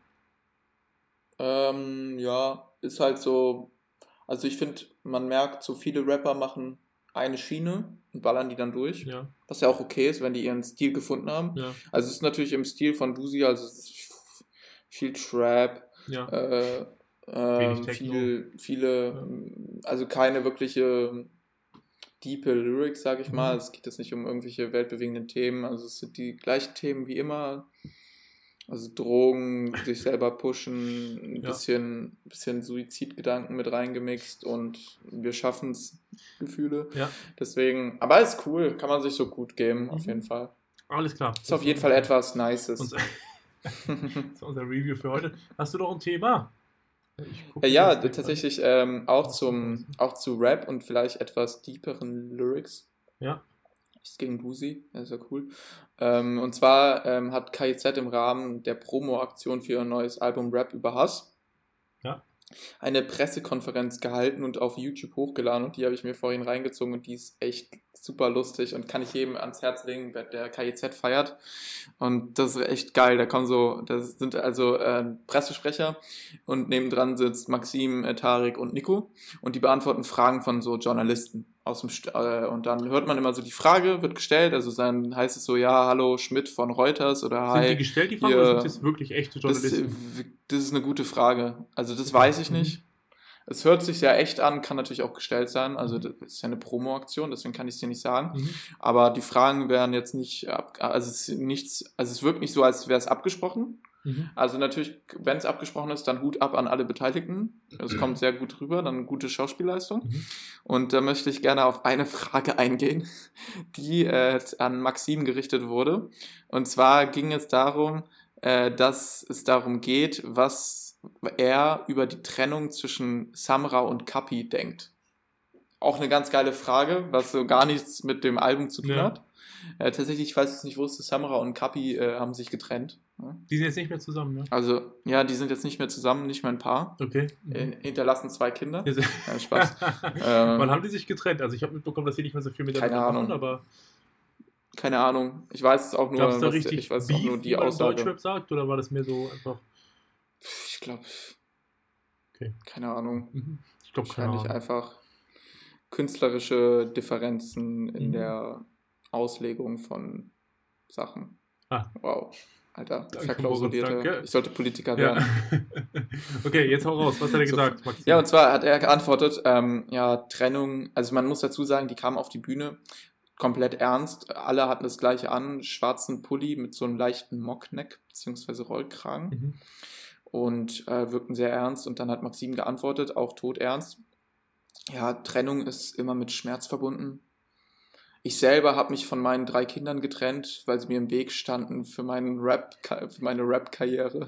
Ähm, ja, ist halt so. Also ich finde, man merkt, so viele Rapper machen eine Schiene und ballern die dann durch. Ja, Was ja auch okay ist, wenn die ihren Stil gefunden haben. ja, Also es ist natürlich im Stil von Dusi, also es ist viel Trap, ja. äh, Techno. viel, viele, Ja. also keine wirkliche diepe Lyrics, sage ich mal. Mhm. Es geht jetzt nicht um irgendwelche weltbewegenden Themen, also es sind die gleichen Themen wie immer. Also Drogen, sich selber pushen, ein Ja. bisschen, bisschen Suizidgedanken mit reingemixt und wir schaffen es, Gefühle. ja. Deswegen, aber ist cool, kann man sich so gut geben, auf Mhm. jeden Fall. Alles klar. Ist auf jeden Fall etwas Nices. Unser, das ist unser Review für heute. Hast du noch ein Thema? Äh, ja, tatsächlich ähm, auch, zum, auch zu Rap und vielleicht etwas deeperen Lyrics. Ja, Nichts gegen das ist ja cool. Ähm, und zwar ähm, hat KIZ im Rahmen der Promo-Aktion für ihr neues Album Rap über Hass Ja. eine Pressekonferenz gehalten und auf YouTube hochgeladen und die habe ich mir vorhin reingezogen und die ist echt super lustig und kann ich jedem ans Herz legen, wer der KIZ feiert. Und das ist echt geil. Da kommen so, das sind also äh, Pressesprecher und nebendran sitzt Maxim, äh, Tarek und Nico und die beantworten Fragen von so Journalisten aus dem St äh, und dann hört man immer so die Frage wird gestellt, also dann heißt es so ja hallo Schmidt von Reuters oder sind die hi. gestellt, die Fragen, hier- oder sind das wirklich echte Das, Journalisten? äh, das ist eine gute Frage. Also das weiß ich Mhm. nicht. Es hört sich sehr echt an, kann natürlich auch gestellt sein. Also das ist ja eine Promo-Aktion, deswegen kann ich es dir nicht sagen. Mhm. Aber die Fragen werden jetzt nicht, also es ist nichts, also es wirkt nicht so, als wäre es abgesprochen. Mhm. Also natürlich, wenn es abgesprochen ist, dann Hut ab an alle Beteiligten. Es kommt sehr gut rüber, dann gute Schauspielleistung. Mhm. Und da möchte ich gerne auf eine Frage eingehen, die äh, an Maxim gerichtet wurde. Und zwar ging es darum, äh, dass es darum geht, was er über die Trennung zwischen Samra und Kapi denkt. Auch eine ganz geile Frage, was so gar nichts mit dem Album zu tun Ja. hat. Äh, tatsächlich, ich weiß es nicht, wusste, Samra und Kapi äh, haben sich getrennt. Die sind jetzt nicht mehr zusammen, ne? Also, ja, die sind jetzt nicht mehr zusammen, nicht mehr ein Paar. Okay. Äh, hinterlassen zwei Kinder. Ja, Spaß. Ähm, Wann haben die sich getrennt? Also ich habe mitbekommen, dass sie nicht mehr so viel miteinander Keine Ahnung. machen, aber Keine Ahnung. Ich weiß es auch nur, gab es da was- richtig ich weiß Beef, auch nur die Aussage. Deutschrap sagt, oder war das mehr so einfach, Ich glaube, Okay. keine Ahnung. mhm. ich glaube, keine Wahrscheinlich einfach künstlerische Differenzen in Mhm. der Auslegung von Sachen. Ah. Wow. Alter, Danke, verklausulierte. Ich sollte Politiker Ja. werden. okay, jetzt hau raus. Was hat er gesagt, Maxim? Ja, und zwar hat er geantwortet, ähm, ja, Trennung, also man muss dazu sagen, die kamen auf die Bühne komplett ernst. Alle hatten das gleiche an, schwarzen Pulli mit so einem leichten Mockneck beziehungsweise Rollkragen Mhm. Und äh, wirkten sehr ernst. Und dann hat Maxim geantwortet, auch todernst. Ja, Trennung ist immer mit Schmerz verbunden. Ich selber habe mich von meinen drei Kindern getrennt, weil sie mir im Weg standen für, meinen Rap, für meine Rap-Karriere.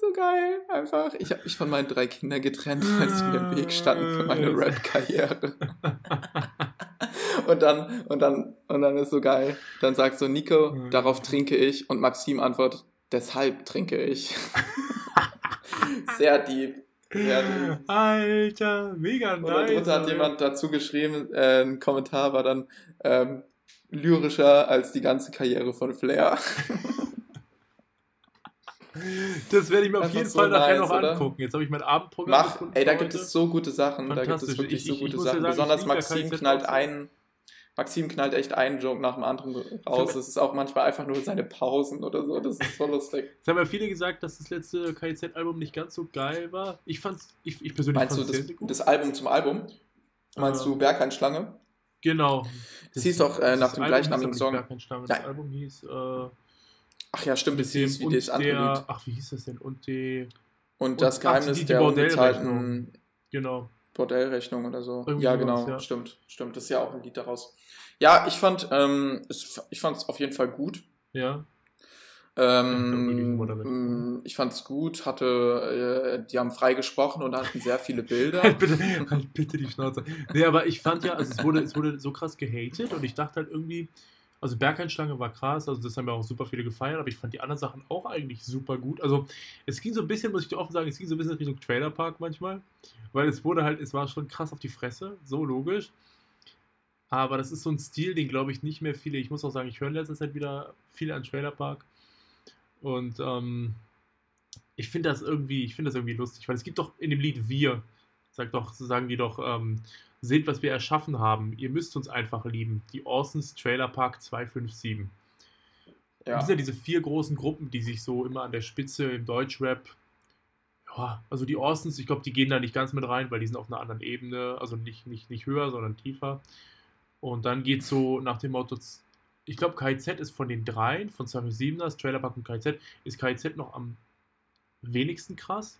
so geil, einfach. Ich habe mich von meinen drei Kindern getrennt, weil sie mir im Weg standen für meine Rap-Karriere. Und dann, und dann, und dann ist so geil. Dann sagt so Nico, darauf trinke ich. Und Maxim antwortet, deshalb trinke ich. Sehr deep. Deep. Alter, mega Und nice. darunter hat jemand dazu geschrieben, äh, ein Kommentar war dann ähm, lyrischer als die ganze Karriere von Flair. Das werde ich mir auf jeden so Fall nachher nice, noch oder? angucken. Jetzt habe ich mein Abendprogramm Mach, gefunden ey, da gibt es so gute Sachen. Da gibt es wirklich Ich- so gute ja Sachen. sagen, Besonders ja Maxim knallt so. einen. Maxim knallt echt einen Joke nach dem anderen raus. Es ist auch manchmal einfach nur seine Pausen oder so. Das ist so lustig. Es haben ja viele gesagt, dass das letzte KIZ-Album nicht ganz so geil war. Ich fand's, ich, ich persönlich Meinst du das, das Album zum Album? Meinst Äh, du Berghain-Schlange? Genau. Das hieß doch, äh, nach das dem gleichnamigen Song. Das. Album hieß äh, Ach ja, stimmt, das hieß wie das andere der, Lied. ach, wie hieß das denn? Und die, Und das und- ach, Geheimnis die- die der unbezahlten genau. Bordellrechnung oder so. Irgendwie ja, genau, ja. stimmt, stimmt. Das ist ja auch ein Lied daraus. Ja, ich fand, ähm, es, ich fand es auf jeden Fall gut. Ja. Ähm, ich fand es gut, hatte, äh, die haben frei gesprochen und hatten sehr viele Bilder. Halt bitte, halt bitte die Schnauze. Nee, aber ich fand ja, also es wurde, es wurde so krass gehatet und ich dachte halt irgendwie, also Berghain-Schlange war krass, also das haben ja auch super viele gefeiert, aber ich fand die anderen Sachen auch eigentlich super gut. Also es ging so ein bisschen, muss ich dir offen sagen, es ging so ein bisschen Richtung Trailerpark manchmal, weil es wurde halt, es war schon krass auf die Fresse, so logisch. Aber das ist so ein Stil, den glaube ich nicht mehr viele, ich muss auch sagen, ich höre in letzter Zeit wieder viel an Trailerpark und ähm, ich finde das irgendwie, ich finde das irgendwie lustig, weil es gibt doch in dem Lied Wir, sagt doch, sagen die doch, ähm, seht, was wir erschaffen haben. Ihr müsst uns einfach lieben. Die Orsons Trailer Park 257. Ja. Das sind ja diese vier großen Gruppen, die sich so immer an der Spitze im Deutschrap. Ja, also die Orsons, ich glaube, die gehen da nicht ganz mit rein, weil die sind auf einer anderen Ebene, also nicht, nicht, nicht höher, sondern tiefer. Und dann geht so nach dem Motto, ich glaube, KIZ ist von den dreien, von 257ers, Trailer Park und KIZ, ist KIZ noch am wenigsten krass.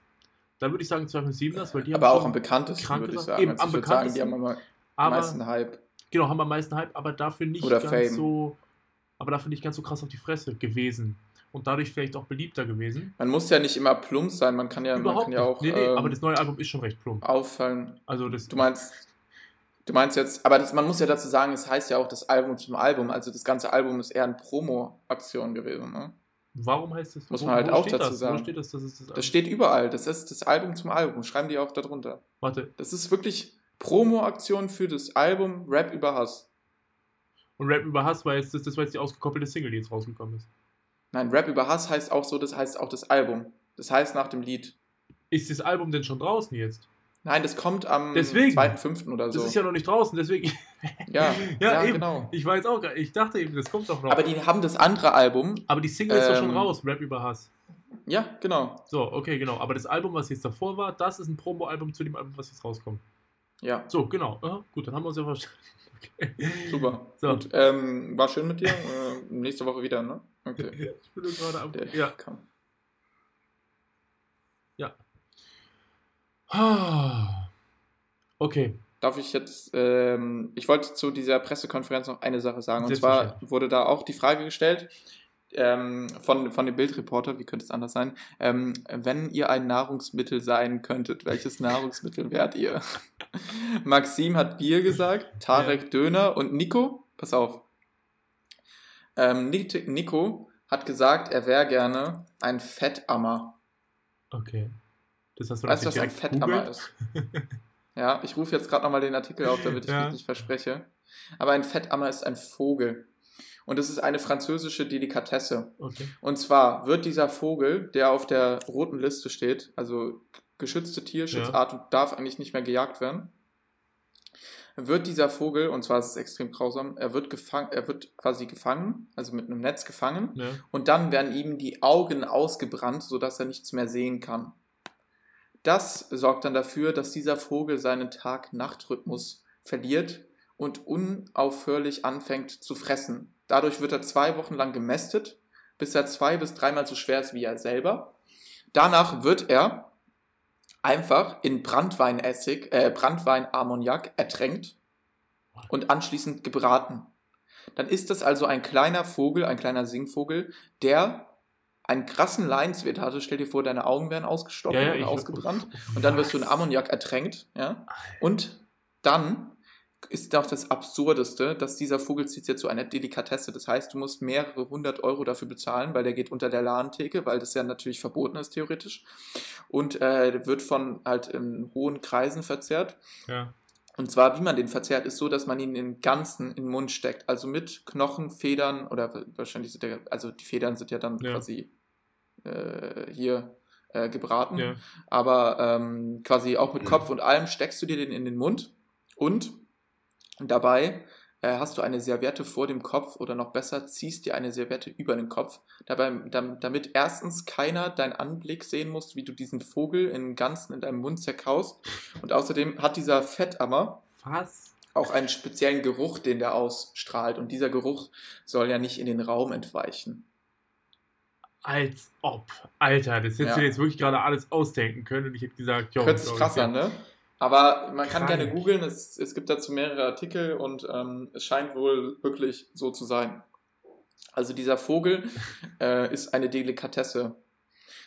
Da würde ich sagen 257ers, weil die haben aber auch am bekanntesten, würde ich sagen. Eben, Also am würde sagen, die haben bekanntesten, am aber, meisten Hype. Genau, haben am meisten Hype, aber dafür nicht Oder ganz Fame. so, aber dafür nicht ganz so krass auf die Fresse gewesen. Und dadurch vielleicht auch beliebter gewesen. Man muss ja nicht immer plump sein, man kann ja, man Überhaupt kann ja auch. Nee, nee, ähm, aber das neue Album ist schon recht plump. auffallen. Also das. Du meinst, du meinst jetzt, aber das, man muss ja dazu sagen, es heißt ja auch das Album zum Album, also das ganze Album ist eher eine Promo-Aktion gewesen. Ne? Warum heißt das? Muss man halt auch dazu das? sagen. Wo steht das? Das ist das, Das steht überall, das ist das Album zum Album, schreiben die auch darunter. Warte. Das ist wirklich Promo-Aktion für das Album Rap über Hass. Und Rap über Hass war jetzt, das, das war jetzt die ausgekoppelte Single, die jetzt rausgekommen ist. Nein, Rap über Hass heißt auch so, das heißt auch das Album. Das heißt nach dem Lied. Ist das Album denn schon draußen jetzt? Nein, das kommt am Deswegen. 2.5. oder Das so. ist ja noch nicht draußen, deswegen. ja, Ja, ja, eben. genau. Ich war jetzt auch, ich dachte eben, das kommt doch noch. Aber die haben das andere Album. Aber die Single ist doch schon Ähm, raus, Rap über Hass. Ja, genau. So, okay, genau. Aber das Album, was jetzt davor war, das ist ein Promo-Album zu dem Album, was jetzt rauskommt. Ja, So, genau. Aha, gut, dann haben wir uns ja verstanden. Okay. super. So. Gut, ähm, war schön mit dir. Äh, nächste Woche wieder, ne? Okay. Ich bin gerade am. Der Ja. kam. Ah. Okay. Darf ich jetzt, ähm, ich wollte zu dieser Pressekonferenz noch eine Sache sagen. Und zwar wurde da auch die Frage gestellt ähm, von, von dem Bildreporter, wie könnte es anders sein, ähm, wenn ihr ein Nahrungsmittel sein könntet, welches Nahrungsmittel wärt ihr? Maxim hat Bier gesagt, Tarek Döner und Nico, pass auf, ähm, Nico hat gesagt, er wäre gerne ein Fettammer. Okay. Das hast du Weißt du, was ein gegoogelt. ist? Ja, ich rufe jetzt gerade nochmal den Artikel auf, damit ich Ja. mich nicht verspreche. Aber ein Fettammer ist ein Vogel. Und es ist eine französische Delikatesse. Okay. Und zwar wird dieser Vogel, der auf der roten Liste steht, also geschützte Tierschutzart und darf eigentlich nicht mehr gejagt werden, wird dieser Vogel, und zwar ist es extrem grausam, er wird, gefangen, er wird quasi gefangen, also mit einem Netz gefangen, Ja. und dann werden ihm die Augen ausgebrannt, sodass er nichts mehr sehen kann. Das sorgt dann dafür, dass dieser Vogel seinen Tag-Nacht-Rhythmus verliert und unaufhörlich anfängt zu fressen. Dadurch wird er zwei Wochen lang gemästet, bis er zwei bis dreimal so schwer ist wie er selber. Danach wird er einfach in Brandweinessig, äh, Brandweinammoniak ertränkt und anschließend gebraten. Dann ist das also ein kleiner Vogel, ein kleiner Singvogel, der einen krassen Leinswert hatte. Stell dir vor, deine Augen wären ausgestochen Ja, ja, ich- ausgebrannt und dann wirst du in Ammoniak ertränkt, ja. Und dann ist auch das Absurdeste, dass dieser Vogel zieht ja zu einer Delikatesse. Das heißt, du musst mehrere hundert Euro dafür bezahlen, weil der geht unter der Ladentheke, weil das ja natürlich verboten ist, theoretisch. Und äh, wird von halt in hohen Kreisen verzehrt. Ja. Und zwar, wie man den verzehrt, ist so, dass man ihn im Ganzen in den Mund steckt. Also mit Knochen, Federn oder wahrscheinlich sind der, also die Federn sind ja dann Ja. quasi äh, hier äh, gebraten. Ja. Aber ähm, quasi auch mit Kopf und allem steckst du dir den in den Mund und dabei äh, hast du eine Serviette vor dem Kopf oder noch besser, ziehst dir eine Serviette über den Kopf, dabei, dam, damit erstens keiner deinen Anblick sehen muss, wie du diesen Vogel im Ganzen in deinem Mund zerkaust. Und außerdem hat dieser Fettammer Was? auch einen speziellen Geruch, den der ausstrahlt. Und dieser Geruch soll ja nicht in den Raum entweichen. Als ob. Alter, das hättest Ja. du jetzt wirklich gerade alles ausdenken können und ich hätte gesagt, jo, Hört sich krass an, ne? Aber man kann Krank. gerne googeln, es, es gibt dazu mehrere Artikel und ähm, es scheint wohl wirklich so zu sein. Also dieser Vogel äh, ist eine Delikatesse.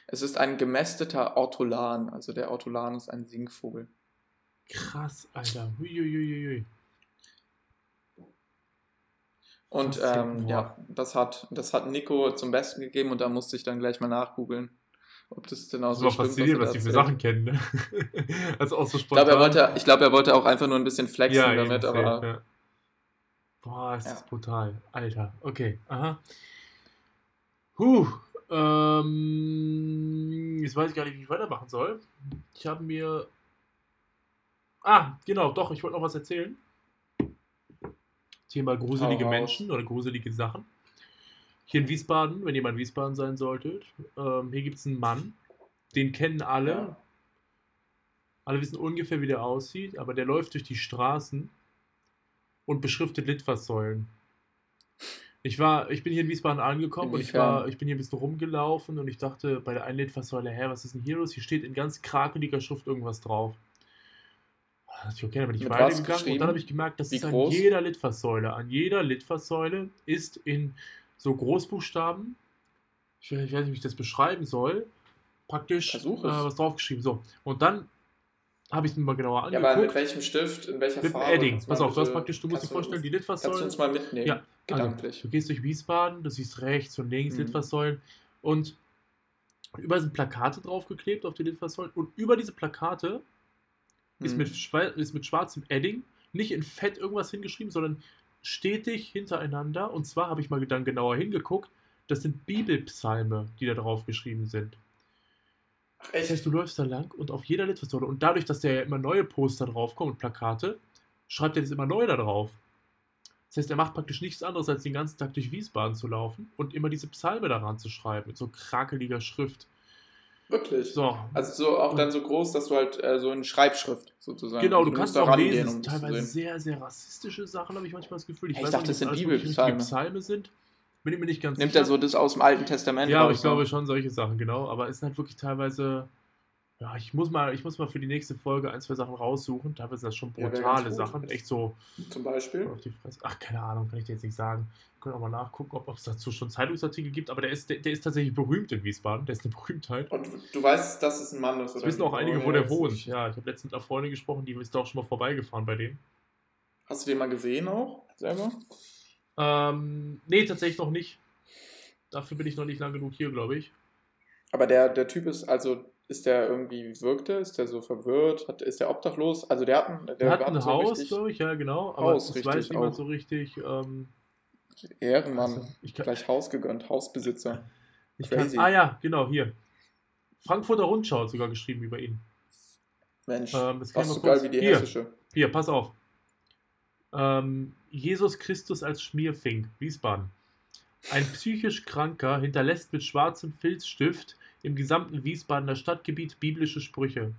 Es ist ein gemästeter Ortolan, also der Ortolan ist ein Singvogel. Krass, Alter. Huiuiuiui. Und ähm, ja, das hat, das hat Nico zum Besten gegeben und da musste ich dann gleich mal nachgoogeln, ob das genau Das so war stimmt. faszinierend, er was die für. Sachen kennen, ne? also auch so Ich glaube, spontan. er wollte, ich glaube, er wollte auch einfach nur ein bisschen flexen ja, damit, aber ja. Boah, ist Ja. das brutal. Alter, okay. Aha. Huh. Ähm, jetzt weiß ich gar nicht, wie ich weitermachen soll. Ich habe mir. Ah, genau, doch, ich wollte noch was erzählen. Thema gruselige. Menschen oder gruselige Sachen. Hier in Wiesbaden, wenn ihr mal in Wiesbaden sein solltet, ähm, hier gibt es einen Mann, den kennen alle. Ja. Alle wissen ungefähr, wie der aussieht, aber der läuft durch die Straßen und beschriftet Litfaßsäulen. Ich war, ich bin hier in Wiesbaden angekommen und ich war, ich bin hier ein bisschen rumgelaufen und ich dachte bei der einen Litfaßsäule, hä, was ist denn hier los? Hier steht in ganz krakeliger Schrift irgendwas drauf. Da dachte ich, okay, dann bin ich weitergegangen und dann habe ich gemerkt, dass es an jeder Litfaßsäule, an jeder Litfaßsäule ist in so Großbuchstaben, ich weiß ich weiß nicht, wie ich das beschreiben soll, praktisch äh, was draufgeschrieben. So, und dann habe ich es mir mal genauer Ja, angeguckt. aber mit welchem Stift, in welcher Mit Farbe? Edding. Pass auf, bitte- praktisch, du musst dir vorstellen, die Kannst du Litfaßsäulen. uns mal mitnehmen? Ja, Gedanklich. Also, du gehst durch Wiesbaden, du siehst rechts und links Mhm. Litfaßsäulen und überall sind Plakate draufgeklebt auf die Litfaßsäulen und über diese Plakate ist, Hm. mit, ist mit schwarzem Edding nicht in Fett irgendwas hingeschrieben, sondern stetig hintereinander. Und zwar habe ich mal dann genauer hingeguckt, das sind Bibelpsalme, die da drauf geschrieben sind. Ach, Das heißt, echt? du läufst da lang und auf jeder Litfaßsäule und dadurch, dass da ja immer neue Poster draufkommen und Plakate, schreibt er das immer neu da drauf. Das heißt, er macht praktisch nichts anderes, als den ganzen Tag durch Wiesbaden zu laufen und immer diese Psalme daran zu schreiben, mit so krakeliger Schrift. Wirklich? So. Also so auch dann so groß, dass du halt äh, so in Schreibschrift sozusagen. Genau, also du kannst musst da auch lesen, um sind zu teilweise sehr, sehr rassistische Sachen, habe ich manchmal das Gefühl. Ich, Ich dachte, nicht, das sind Bibelpsalme. Psalme sind. Bin ich mir nicht ganz Nimmt sicher. er so das aus dem Alten Testament Ja, ich glaube ne? schon solche Sachen, genau. Aber es sind halt wirklich teilweise. Ja, ich muss mal, ich muss mal für die nächste Folge ein, zwei Sachen raussuchen. Teilweise sind das schon Ja, brutale gut. Sachen. Echt so Zum Beispiel. auf die Fresse. Ach, keine Ahnung, kann ich dir jetzt nicht sagen. Wir können auch mal nachgucken, ob es dazu schon Zeitungsartikel gibt. Aber der ist, der, der ist tatsächlich berühmt in Wiesbaden. Der ist eine Berühmtheit. Und du weißt, dass es ein Mann ist, Das oder? wissen auch einige, wo ja, der das wohnt. Ja, ich habe letztens mit einer Freundin gesprochen, die ist da auch schon mal vorbeigefahren bei dem. Hast du den mal gesehen auch? Selber? Ähm, nee, tatsächlich noch nicht. Dafür bin ich noch nicht lang genug hier, glaube ich. Aber der, der Typ ist, also, ist der irgendwie, wirkt der? Ist der so verwirrt? Hat, ist der obdachlos? Also der hat ein, der hat ein Haus, glaube ich, ja, genau. Aber Haus, das weiß niemand auch. so richtig. Ähm, Ehrenmann. also, ich kann, Gleich Haus gegönnt, Hausbesitzer. ich kann, ah ja, genau, hier. Frankfurter Rundschau hat sogar geschrieben über ihn. Mensch, Ähm, das kann so geil wie die Hier. hessische. Hier, pass auf. Ähm, Jesus Christus als Schmierfink, Wiesbaden. Ein psychisch Kranker hinterlässt mit schwarzem Filzstift im gesamten Wiesbadener Stadtgebiet biblische Sprüche.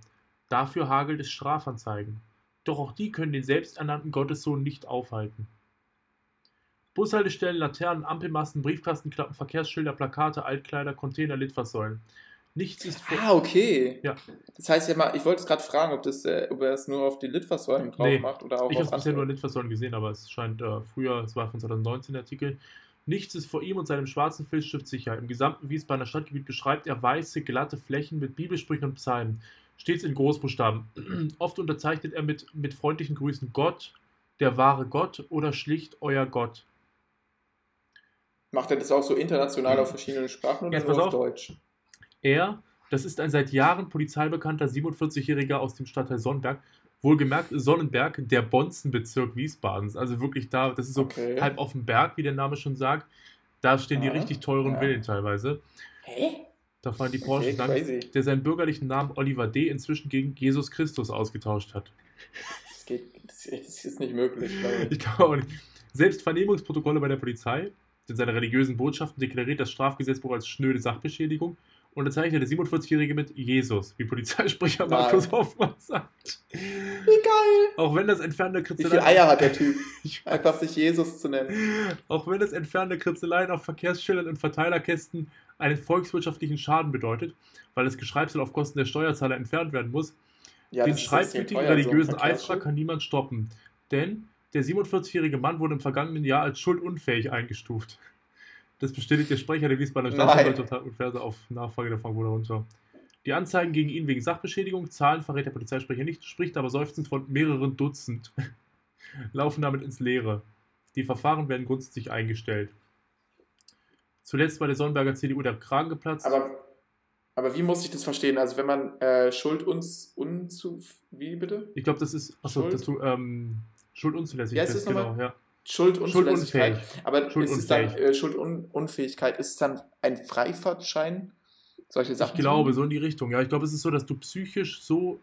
Dafür hagelt es Strafanzeigen. Doch auch die können den selbsternannten Gottessohn nicht aufhalten. Bushaltestellen, Laternen, Ampelmasten, Briefkastenklappen, Verkehrsschilder, Plakate, Altkleider, Container, Litfaßsäulen. Nichts ist vor Ah, okay. Ja. Das heißt ja mal, ich wollte es gerade fragen, ob, das, äh, ob er es nur auf die Litfaßsäulen drauf Nee, macht oder auch Ich habe es bisher nur Litfaßsäulen gesehen, aber es scheint äh, früher, es war von 2019 der Artikel. Nichts ist vor ihm und seinem schwarzen Filzstift sicher. Im gesamten Wiesbadener Stadtgebiet beschreibt er weiße, glatte Flächen mit Bibelsprüchen und Psalmen. Stets in Großbuchstaben. Oft unterzeichnet er mit, mit freundlichen Grüßen Gott, der wahre Gott oder schlicht euer Gott? Macht er das auch so international auf verschiedenen Sprachen oder Jetzt nur auf auf. Deutsch? Er, das ist ein seit Jahren polizeibekannter 47-Jähriger aus dem Stadtteil Sonnenberg. Wohlgemerkt, Sonnenberg, der Bonzenbezirk Wiesbadens. Also wirklich da, das ist so Okay. halb auf dem Berg, wie der Name schon sagt. Da stehen die Ah, richtig teuren ja. Villen teilweise. Hä? Da fahren die Porsche Okay, lang, der seinen bürgerlichen Namen Oliver D. inzwischen gegen Jesus Christus ausgetauscht hat. Das, geht, das, ist nicht möglich, glaube ich. Ich glaube auch nicht. Selbst Vernehmungsprotokolle bei der Polizei, in seine religiösen Botschaften deklariert das Strafgesetzbuch als schnöde Sachbeschädigung unterzeichnet der 47-Jährige mit Jesus, wie Polizeisprecher Nein. Markus Hoffmann sagt. Wie geil! Auch wenn das entfernte Wie Kritzeleien, viele Eier hat der Typ? Ich- Einfach sich Jesus zu nennen. auch wenn das entfernte Kritzeleien auf Verkehrsschildern und Verteilerkästen einen volkswirtschaftlichen Schaden bedeutet, weil das Geschreibsel auf Kosten der Steuerzahler entfernt werden muss, Ja, den schreibwütigen so religiösen Eiferer Verkehrsschild. kann niemand stoppen. Denn der 47-jährige Mann wurde im vergangenen Jahr als schuldunfähig eingestuft. Das bestätigt der Sprecher der Wiesbadener. Staatsanwaltschaft und Verse auf Nachfrage der Frank runter. Die Anzeigen gegen ihn wegen Sachbeschädigung, Zahlen verrät der Polizeisprecher nicht, spricht aber seufzend von mehreren Dutzend, laufen damit ins Leere. Die Verfahren werden grundsätzlich eingestellt. Zuletzt war der Sonnenberger CDU der Kragen geplatzt. Aber, aber wie muss ich das verstehen? Also wenn man äh, Schuld uns unzu... Wie bitte? ich glaube, das ist achso, Schuld? dass du ähm, Schuldunzulässigkeit. Ja, ist das genau, ja. Schuldunzulässigkeit. Schuldunfähig. Aber ist es dann äh, Schuldunfähigkeit? Ist es dann ein Freifahrtschein? Solche Sachen? Ich glaube, so in die Richtung. Ja, ich glaube, es ist so, dass du psychisch so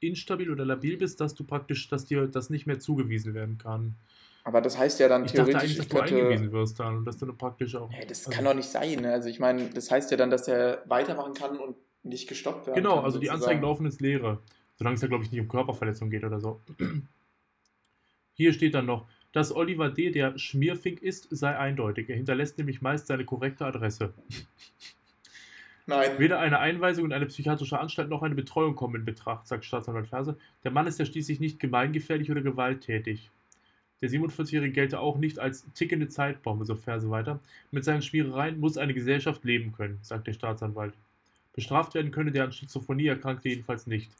instabil oder labil bist, dass du praktisch, dass dir das nicht mehr zugewiesen werden kann. Aber das heißt ja dann Ich theoretisch, eigentlich, dass ich du eingewiesen könnte... wirst dann und dass du dann praktisch auch. Hey, das also- kann doch nicht sein. Ne? Also ich meine, das heißt ja dann, dass er weitermachen kann und nicht gestoppt werden Genau, kann. also die sozusagen. Anzeigen laufen ins Leere. Solange es ja, glaube ich, nicht um Körperverletzung geht oder so. Hier steht dann noch, dass Oliver D. der Schmierfink ist, sei eindeutig. Er hinterlässt nämlich meist seine korrekte Adresse. Nein. Weder eine Einweisung in eine psychiatrische Anstalt noch eine Betreuung kommen in Betracht, sagt Staatsanwalt Ferse. Der Mann ist ja schließlich nicht gemeingefährlich oder gewalttätig. Der 47-Jährige gelte auch nicht als tickende Zeitbombe, so Ferse weiter. Mit seinen Schmierereien muss eine Gesellschaft leben können, sagt der Staatsanwalt. Bestraft werden könne der an Schizophrenie Erkrankte jedenfalls nicht.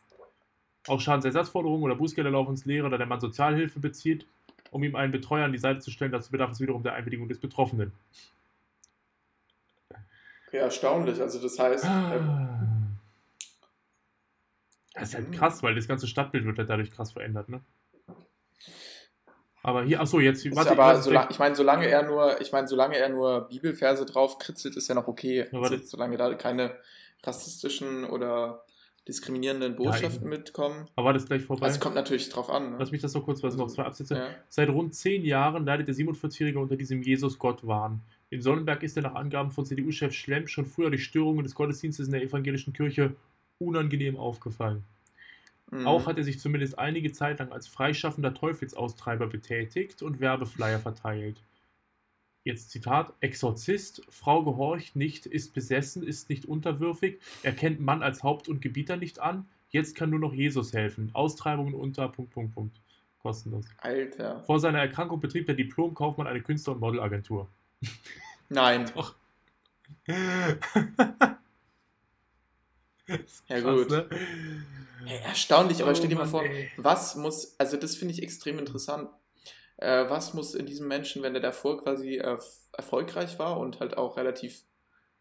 Auch Schadensersatzforderungen oder Bußgelder laufen ins Leere, da der Mann Sozialhilfe bezieht, um ihm einen Betreuer an die Seite zu stellen. Dazu bedarf es wiederum der Einwilligung des Betroffenen. Okay, erstaunlich. Also das heißt, Ah. ähm, Das ist halt krass, weil das ganze Stadtbild wird halt dadurch krass verändert, ne? Aber hier, achso, jetzt, warte, aber warte, solange, ich meine, solange er nur, ich meine, solange er nur Bibelverse drauf kritzelt, ist ja noch okay. Ja, warte. also, solange da keine rassistischen oder diskriminierenden Botschaften eben. mitkommen. aber war das gleich vorbei? Also es kommt natürlich drauf an. Ne? Lass mich das noch kurz, was noch zwei Absätze. ja. Seit rund zehn Jahren leidet der 47-Jährige unter diesem Jesus-Gott-Wahn. In Sonnenberg ist er nach Angaben von CDU-Chef Schlemm schon früher durch Störungen des Gottesdienstes in der evangelischen Kirche unangenehm aufgefallen. Mhm. Auch hat er sich zumindest einige Zeit lang als freischaffender Teufelsaustreiber betätigt und Werbeflyer verteilt. Jetzt Zitat: Exorzist, Frau gehorcht nicht, ist besessen, ist nicht unterwürfig, erkennt Mann als Haupt und Gebieter nicht an, jetzt kann nur noch Jesus helfen. Austreibungen unter. Punkt, Punkt, Punkt. Kostenlos. Alter. Vor seiner Erkrankung betrieb der Diplomkaufmann eine Künstler- und Modelagentur. Nein. Doch. Ja, gut. ne? Hey, erstaunlich, aber Oh stell dir mal Mann, vor, ey. was muss, also das finde ich extrem interessant. Äh, was muss in diesem Menschen, wenn er davor quasi äh, erfolgreich war und halt auch relativ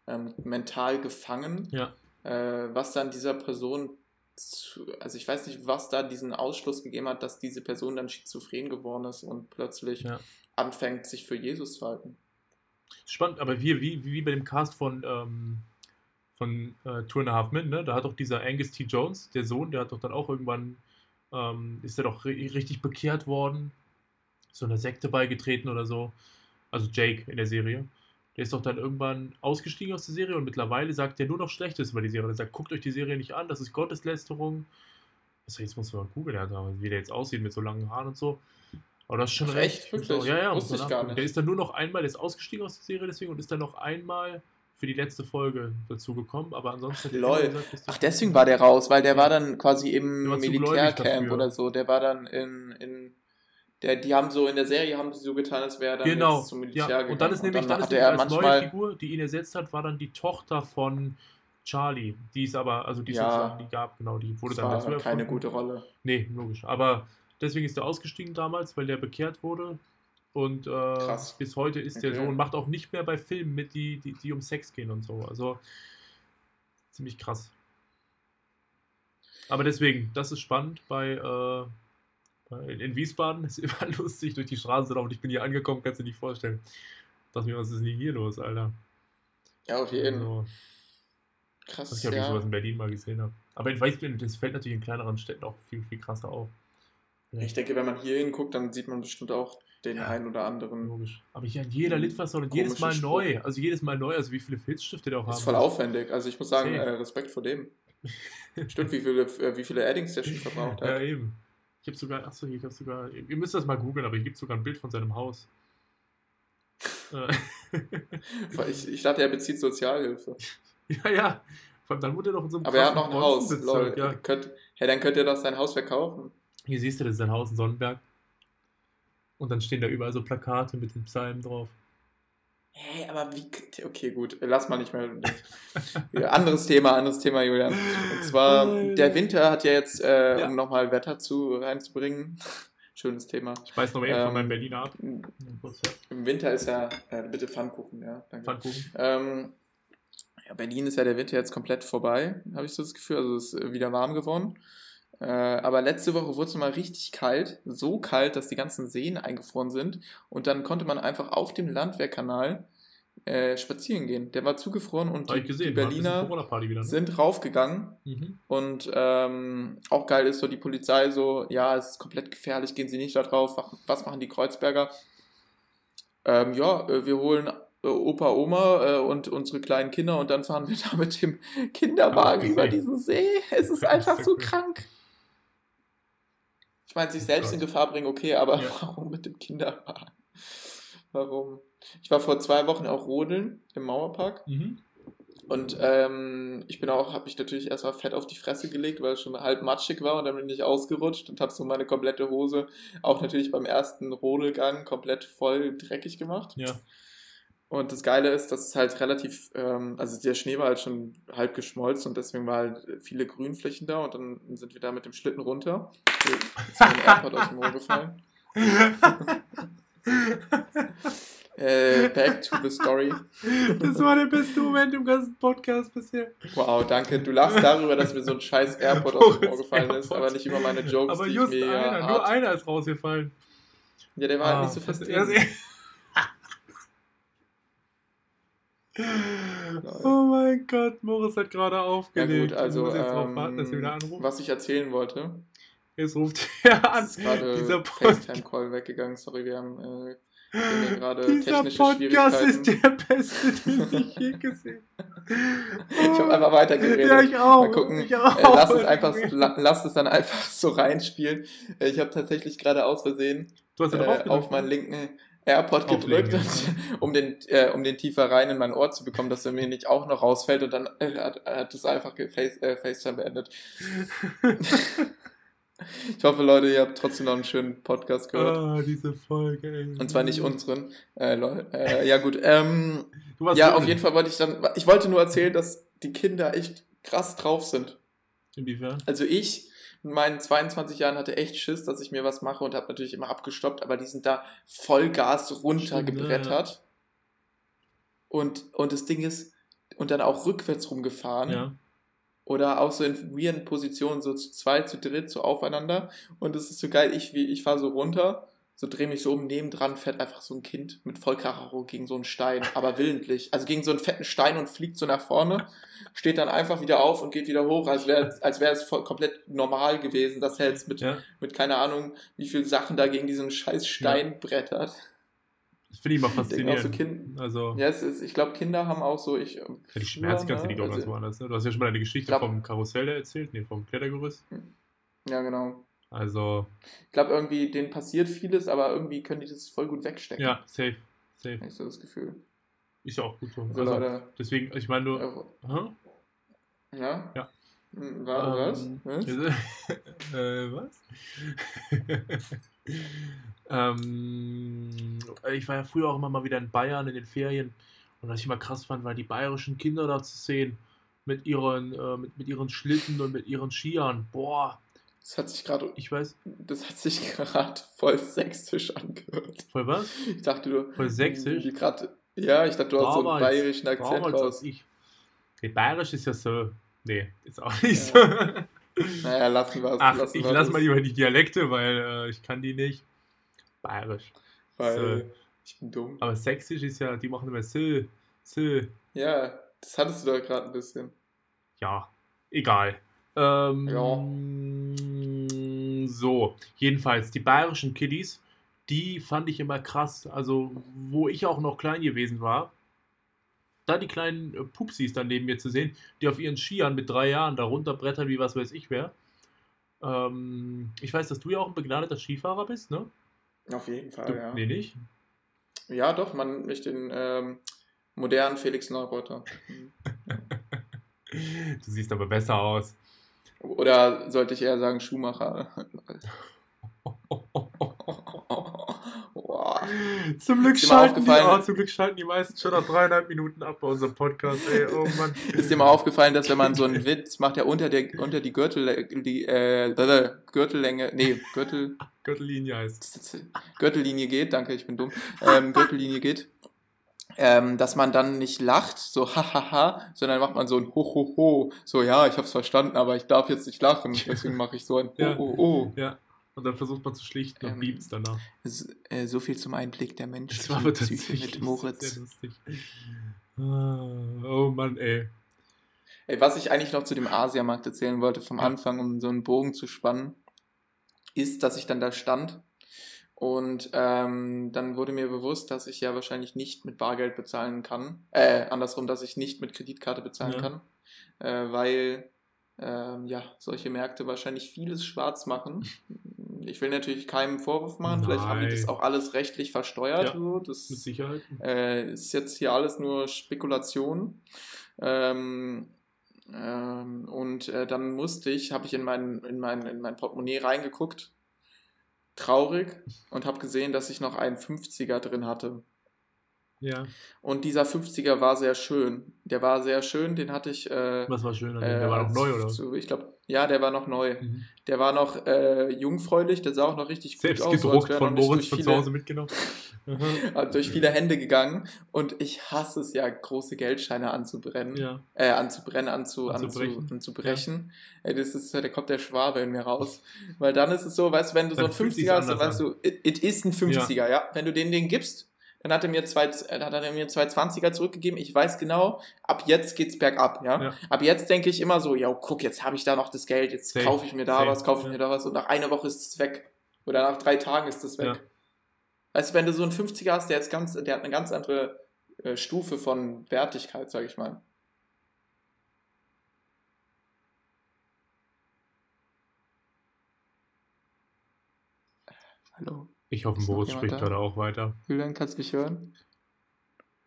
ähm, mental gefangen, Ja. äh, was dann dieser Person, zu, also ich weiß nicht, was da diesen Ausschluss gegeben hat, dass diese Person dann schizophren geworden ist und plötzlich Ja. anfängt, sich für Jesus zu halten. Spannend, aber hier, wie, wie bei dem Cast von, ähm, von äh, Two and a Half Men, ne? da hat doch dieser Angus T. Jones, der Sohn, der hat doch dann auch irgendwann, ähm, ist der doch ri- richtig bekehrt worden, so einer Sekte beigetreten oder so. Also Jake in der Serie. Der ist doch dann irgendwann ausgestiegen aus der Serie und mittlerweile sagt er nur noch Schlechtes über die Serie. Er sagt, guckt euch die Serie nicht an, das ist Gotteslästerung. Also jetzt muss man mal googeln, ja, wie der jetzt aussieht mit so langen Haaren und so. Aber das ist schon Ach, recht. echt? Wirklich? So, ja, ja, muss Wusste ich gar nicht. Der ist dann nur noch einmal, der ist ausgestiegen aus der Serie deswegen und ist dann noch einmal für die letzte Folge dazu gekommen. Aber ansonsten hat er lol. gesagt, Ach, deswegen war der raus, weil der war dann quasi im Militärcamp oder so. Der war dann in, in der, die haben so in der Serie haben die so getan, als wäre er dann Genau. zum Militär Ja, gegangen. und dann ist nämlich, dann ist hatte nämlich als neue manchmal Figur, die ihn ersetzt hat, war dann die Tochter von Charlie. Die ist aber, also die, ist Ja. sozusagen- die gab, genau, die wurde das dann war dazu keine erfunden. gute Rolle. Nee, logisch. Aber Deswegen ist er ausgestiegen damals, weil der bekehrt wurde. Und äh, bis heute ist der Okay. so und macht auch nicht mehr bei Filmen mit, die, die, die um Sex gehen und so. Also ziemlich krass. Aber deswegen, das ist spannend bei, äh, bei in Wiesbaden. Ist immer lustig durch die Straßen zu laufen. Ich bin hier angekommen, kannst du dir nicht vorstellen. Dachte mir, was ist denn hier los, Alter? Ja, auf jeden Fall. Also, ich Krass, weiß ich sowas ja. in Berlin mal gesehen habe. Aber ich weiß, das fällt natürlich in kleineren Städten auch viel, viel krasser auf. Ich denke, wenn man hier hinguckt, dann sieht man bestimmt auch den Ja. einen oder anderen. Logisch. Aber hier an jeder Litfaßsäule und jedes Mal Spruch. neu. Also jedes Mal neu. Also wie viele Filzstifte der auch Das haben. ist voll aufwendig. Also ich muss sagen, äh, Respekt vor dem. Stimmt, wie viele, äh, wie viele Addings der schon verbraucht Ja, hat. eben. Ich habe sogar, achso, ich habe sogar, ihr müsst das mal googeln, aber hier gibt sogar ein Bild von seinem Haus. Äh, Ich, ich dachte, er bezieht Sozialhilfe. ja, ja. Vor allem, Dann wurde er doch in so einem Aber er hat noch ein Haus. Lol. Ja. Könnt, hey, dann könnt ihr doch sein Haus verkaufen. Hier siehst du, das ist sein Haus in Sonnenberg. Und dann stehen da überall so Plakate mit den Psalmen drauf. Hey, aber wie. Okay, gut. Lass mal nicht mehr. Ja, anderes Thema, anderes Thema, Julian. Und zwar, der Winter hat ja jetzt, äh, Ja. um nochmal Wetter zu reinzubringen. Schönes Thema. Ich weiß noch mal eben von Ähm, meinem Berliner ab. Im. Winter ist ja. Äh, bitte Pfannkuchen, ja. Danke. Pfannkuchen. Ähm, ja, Berlin ist ja der Winter jetzt komplett vorbei, habe ich so das Gefühl. Also es ist äh, wieder warm geworden. Äh, aber letzte Woche wurde es mal richtig kalt. So kalt, dass die ganzen Seen eingefroren sind. Und dann konnte man einfach auf dem Landwehrkanal äh, spazieren gehen. Der war zugefroren und die, gesehen. die Berliner wieder, ne? sind raufgegangen. Mhm. Und ähm, auch geil ist so die Polizei so, ja, es ist komplett gefährlich, gehen Sie nicht da drauf. Was- machen die Kreuzberger? Ähm, ja, äh, wir holen äh, Opa, Oma äh, und unsere kleinen Kinder und dann fahren wir da mit dem Kinderwagen über diesen See. Es ist einfach so krank. Ich meine, sich selbst in. Gefahr bringen, okay, aber Ja. warum mit dem Kinderwagen? Warum? Ich war vor zwei Wochen auch rodeln im Mauerpark. Mhm. Und ähm, ich bin auch, habe mich natürlich erstmal fett auf die Fresse gelegt, weil es schon halb matschig war und dann bin ich ausgerutscht und habe so meine komplette Hose auch natürlich beim ersten Rodelgang komplett voll dreckig gemacht. Ja. Und das Geile ist, dass es halt relativ, ähm, also der Schnee war halt schon halb geschmolzen und deswegen war halt viele Grünflächen da und dann sind wir da mit dem Schlitten runter. Ist mir ein AirPod aus dem Ohr gefallen. Äh, back to the story. Das war der beste Moment im ganzen Podcast bisher. Wow, danke. Du lachst darüber, dass mir so ein scheiß AirPod aus dem Ohr gefallen ist, aber nicht über meine Jokes, Aber die just ich mir einer, nur einer ist rausgefallen. Ja, der war halt Ah, nicht so fest das- drin. Oh mein Gott, Moritz hat gerade Ja aufgelegt. gut, also ich drauf warten, dass er wieder ähm, anruft. was ich erzählen wollte, Jetzt ruft er an. ist gerade Dieser FaceTime-Call weggegangen. Sorry, wir haben, äh, hier gerade dieser technische Podcast ist der beste, den ich je gesehen Ich habe einfach weitergeredet. Ja, ich auch. Mal gucken. Ich auch. Äh, lass, es einfach, la, lass es dann einfach so reinspielen. Äh, ich habe tatsächlich gerade aus Versehen Du hast ja äh, auf meinen linken AirPod gedrückt, und, um, den, äh, um den tiefer rein in mein Ohr zu bekommen, dass er mir nicht auch noch rausfällt und dann äh, hat, hat es einfach Face, äh, FaceTime beendet. ich hoffe, Leute, ihr habt trotzdem noch einen schönen Podcast gehört. Ah, diese Folge, ey. Und zwar nicht unseren. Äh, äh, ja, gut. Ähm, ja, drin. auf jeden Fall wollte ich dann. Ich wollte nur erzählen, dass die Kinder echt krass drauf sind. Inwiefern? Also ich mit meinen 22 Jahren hatte echt Schiss, dass ich mir was mache und habe natürlich immer abgestoppt, aber die sind da Vollgas runtergebrettert. Und, und das Ding ist, und dann auch rückwärts rumgefahren. Ja. Oder auch so in weirden Positionen, so zu zweit, zu dritt, so aufeinander. Und das ist so geil, ich, wie- ich fahre so runter, so drehe mich so um, nebendran fährt einfach so ein Kind mit Vollkaracho gegen so einen Stein, aber willentlich. Also gegen so einen fetten Stein und fliegt so nach vorne, steht dann einfach wieder auf und geht wieder hoch, als wäre als wäre es voll, komplett normal gewesen, dass er jetzt mit, ja. mit keine Ahnung, wie viel Sachen da gegen diesen scheiß Stein brettert. Das finde ich immer auch so faszinierend. Kind, Also, ja, ist, ich glaube, Kinder haben auch so, ich. ja, die Schmerzgrenze liegt auch ganz woanders. Ne? Du hast ja schon mal eine Geschichte glaub- vom Karussell erzählt, nee, vom Klettergerüst. Ja, genau. Also, Ich glaube, irgendwie, denen passiert vieles, aber irgendwie können die das voll gut wegstecken. ja, safe. Safe. Habe ich so das Gefühl. Ist ja auch gut so. Also, Also, Leute, deswegen, ich meine, du. äh, ja? Ja. Hm, War, was? Ähm, was? äh, was? ähm, ich war ja früher auch immer mal wieder in Bayern in den Ferien und was ich immer krass fand, war die bayerischen Kinder da zu sehen mit ihren, äh, mit, mit ihren Schlitten und mit ihren Skiern. Boah, Das hat sich gerade, Ich weiß. das hat sich gerade voll sächsisch angehört. Voll was? Ich dachte du. Voll sächsisch? Grad, ja, ich dachte, du hast so einen Damals- bayerischen Akzent Damals raus. ich. Nee, Bayerisch ist ja so. Nee, ist auch nicht Ja. so. Naja, lassen wir es. Ach, lassen ich lasse das, mal lieber die Dialekte, weil äh, ich kann die nicht. Bayerisch. Weil so. ich bin dumm. Aber sächsisch ist ja, die machen immer so, so. Ja, das hattest du da gerade ein bisschen. Ja, egal. Ähm, So, jedenfalls, die bayerischen Kiddies, die fand ich immer krass. Also, wo ich auch noch klein gewesen war, da die kleinen äh, Pupsis dann neben mir zu sehen, die auf ihren Skiern mit drei Jahren da runterbrettern, wie was weiß ich wer. Ähm, ich weiß, dass du ja auch ein begnadeter Skifahrer bist, ne? Auf jeden Fall, Du, ja. Nee, nicht? Ja, doch, man nennt mich den ähm, modernen Felix Neureuter. Du siehst aber besser aus. Oder sollte ich eher sagen Schuhmacher? Zum Glück, schalten die, oh, zum Glück schalten die meisten schon nach dreieinhalb Minuten ab bei unserem Podcast. Ey, oh Mann. Ist dir mal aufgefallen, dass wenn man so einen Witz macht, der unter der unter die Gürtel die äh, Gürtellänge, nee, Gürtel Gürtellinie heißt. Gürtellinie geht, danke, ich bin dumm. Ähm, Gürtellinie geht. Ähm, dass man dann nicht lacht, so hahaha, sondern macht man so ein Hohoho, so ja, ich hab's verstanden, aber ich darf jetzt nicht lachen, deswegen mache ich so ein Ja. Hohoho. Ja. Und dann versucht man zu schlichten und Ähm, piepst danach. S- äh, So viel zum Einblick der Das Menschen. war aber Psyche tatsächlich mit Moritz. Ah, Oh Mann, ey. Ey, was ich eigentlich noch zu dem Asiamarkt erzählen wollte vom Ja. Anfang, um so einen Bogen zu spannen, ist, dass ich dann da stand und ähm, dann wurde mir bewusst, dass ich ja wahrscheinlich nicht mit Bargeld bezahlen kann. Äh, andersrum, dass ich nicht mit Kreditkarte bezahlen Ja. kann, äh, weil ähm, ja solche Märkte wahrscheinlich vieles schwarz machen. Ich will natürlich keinem Vorwurf machen, vielleicht haben die das Nein. auch alles rechtlich versteuert. Ja, so. Das Mit Sicherheit. äh, ist jetzt hier alles nur Spekulation. Ähm, ähm, und äh, dann musste ich, habe ich in mein, in, mein, in mein Portemonnaie reingeguckt, traurig, und habe gesehen, dass ich noch einen 50er drin hatte. Ja. Und dieser 50er war sehr schön. Der war sehr schön, den hatte ich. Äh, Was war schön äh, Der war noch neu, oder? Zu, ich glaube, ja, der war noch neu. Mhm. Der war noch äh, jungfräulich, der sah auch noch richtig gut Selbst aus. so als gedruckt von Moritz durch von zu viele- Hause mitgenommen. Äh, durch viele Hände gegangen und ich hasse es ja, große Geldscheine anzubrennen. Ja. Äh, anzubrennen, anzu, Anzubrechen. anzu, anzubrechen. Ey, das ist, da kommt der Schwabe in mir raus. Weil dann ist es so, weißt du, wenn du so Dann ein fühlt 50er sich's hast, dann weißt du, it, it ist ein 50er, ja. Wenn du den den gibst, dann hat er mir zwei, äh, dann hat er mir zwei 20er zurückgegeben. Ich weiß genau, ab jetzt geht's bergab, ja. Ja. Ab jetzt denke ich immer so, ja, guck, jetzt habe ich da noch das Geld, jetzt Safe. kaufe ich mir da Safe. was, kaufe ich Ja. mir da was und nach einer Woche ist es weg. Oder nach drei Tagen ist es weg. Ja. Du, wenn du so einen 50er hast, der, ist ganz, der hat eine ganz andere äh, Stufe von Wertigkeit, sag ich mal. Hallo, Ich hoffe, jemand spricht gerade auch weiter. Julian, kannst du mich hören?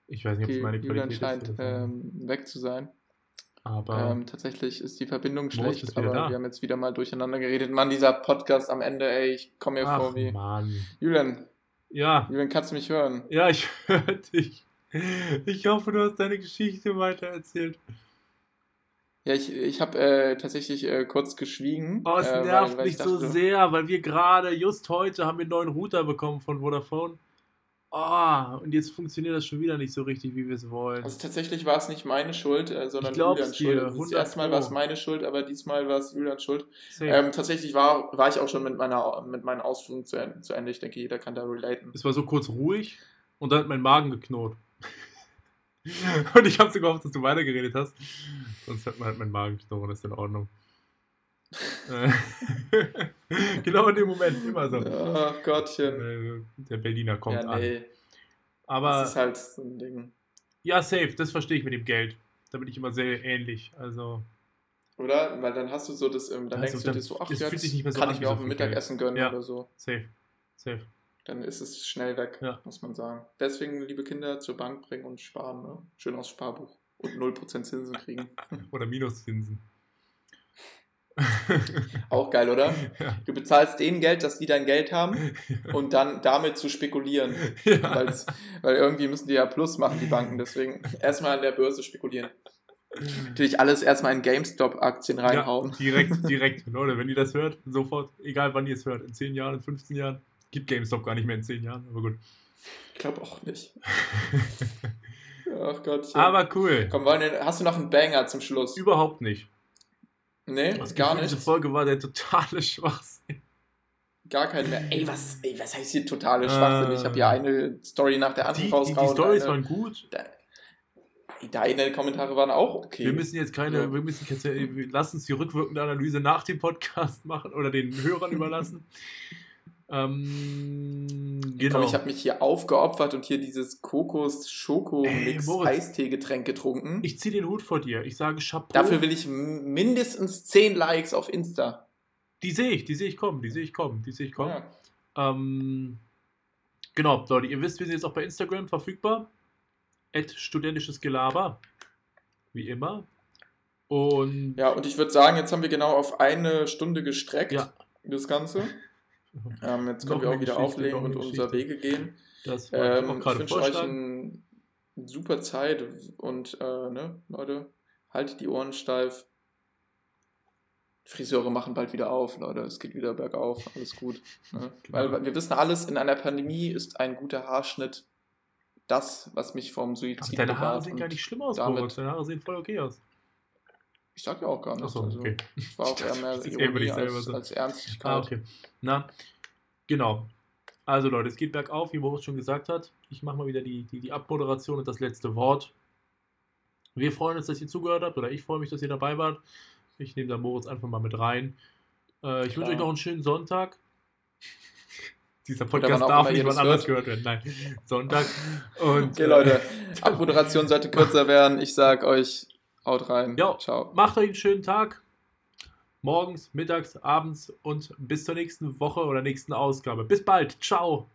Ich weiß nicht, ob es meine Julian Qualität scheint ist. ähm, weg zu sein. Aber Ähm, tatsächlich ist die Verbindung schlecht, aber da. wir haben jetzt wieder mal durcheinander geredet. Mann, dieser Podcast am Ende, ey, ich komme mir ach vor wie. Mann. Julian, Ja, Julian, kannst du mich hören? ja, ich höre dich. Ich hoffe, du hast deine Geschichte weitererzählt. Ja, ich, ich habe äh, tatsächlich äh, kurz geschwiegen. Oh, es äh, weil- nervt weil mich ich so dachte- sehr, weil wir gerade, just heute, haben wir einen neuen Router bekommen von Vodafone. Oh, und jetzt funktioniert das schon wieder nicht so richtig, wie wir es wollen. Also tatsächlich war es nicht meine Schuld, äh, sondern Julians Schuld. Das 100 erste Mal war es meine Schuld, aber diesmal war es Julians Schuld. Ähm, tatsächlich war, war ich auch schon mit meiner mit meinen Ausführungen zu, Ende- zu Ende. Ich denke, jeder kann da relaten. Es war so kurz ruhig und dann hat mein Magen geknurrt. und ich habe so gehofft, dass du weitergeredet hast. Sonst hat man halt mein Magen geknurrt, ist in Ordnung. Äh, genau in dem Moment, immer so. Oh Gottchen. Äh, Der Berliner kommt ja, an. nee. Aber das ist halt so ein Ding. ja, safe, das verstehe ich mit dem Geld. Da bin ich immer sehr ähnlich. Also, Oder? Weil dann hast du so das, dann Also denkst du dir so, ach, jetzt so kann an ich mir auch ein. Mittagessen gönnen Ja. oder so. safe. Safe. Dann ist es schnell weg, Ja. muss man sagen. Deswegen, liebe Kinder, zur Bank bringen und sparen. Ne? Schön aufs Sparbuch. Und 0% Zinsen kriegen. Oder Minuszinsen. Auch geil, oder? ja. Du bezahlst denen Geld, dass die dein Geld haben und dann damit zu spekulieren. ja. Weil irgendwie müssen die ja Plus machen, die Banken. Deswegen erstmal an der Börse spekulieren. Natürlich alles erstmal in GameStop-Aktien reinhauen. Ja, direkt, direkt. Leute, wenn ihr das hört, sofort, egal wann ihr es hört, in 10 Jahren, in 15 Jahren, gibt GameStop gar nicht mehr in 10 Jahren, aber gut. Ich glaube auch nicht. Ach Gott. Aber cool. Komm, wir, hast du noch einen Banger zum Schluss? Überhaupt nicht. Nee, Das gar Gefühl, nicht. Diese Folge war der totale Schwachsinn. Gar keinen mehr. Ey, was, ey, was heißt hier totale Schwachsinn? Ich habe hier eine Story nach der Die, anderen die, die rausgehauen. Stories Eine- waren gut. Deine Kommentare waren auch okay. Wir müssen jetzt keine, Ja. wir müssen jetzt, wir lassen uns die rückwirkende Analyse nach dem Podcast machen oder den Hörern überlassen. Ähm, genau. Komm, ich habe mich hier aufgeopfert und hier dieses kokos Ey, schoko Moritz. Eistee-Getränk getrunken. Ich ziehe den Hut vor dir. Ich sage Chapeau. Dafür will ich mindestens 10 Likes auf Insta. die sehe ich, die sehe ich kommen, die sehe ich kommen, die sehe ich kommen. Ja. Ähm, genau, Leute, ihr wisst, wir sind jetzt auch bei Instagram verfügbar. At studentisches Gelaber. Wie immer. Und ja, und ich würde sagen, jetzt haben wir genau auf eine Stunde gestreckt, Ja. das Ganze. Ähm, jetzt können wir auch wieder auflegen und unser. Wege gehen. das wollte ich Ähm, ich gerade wünsche euch eine super Zeit und äh, ne, Leute, haltet die Ohren steif. Friseure machen bald wieder auf, Leute. Es geht wieder bergauf, alles gut. Ne? Genau. Weil wir wissen alles, in einer Pandemie ist ein guter Haarschnitt das, was mich vom Suizid deine Haare sehen gar nicht schlimm aus, Moritz. Deine Haare sehen voll okay aus. Ich sag ja auch gar nichts. Achso, also, okay. Es war auch eher mehr Ironie ich als, als Ernstigkeit. Ah, okay. Na, genau. Also Leute, es geht bergauf, wie Moritz schon gesagt hat. Ich mache mal wieder die, die, die Abmoderation und das letzte Wort. Wir freuen uns, dass ihr zugehört habt, oder ich freue mich, dass ihr dabei wart. Ich nehme da Moritz einfach mal mit rein. Äh, ich Klar. wünsche euch noch einen schönen Sonntag. Dieser Podcast darf nicht das anders hört. gehört werden. Nein, Sonntag. Und, Okay, Leute, Abmoderation sollte kürzer werden. Ich sag euch, haut rein. Ja. Ciao. Macht euch einen schönen Tag. Morgens, mittags, abends und bis zur nächsten Woche oder nächsten Ausgabe. Bis bald. Ciao.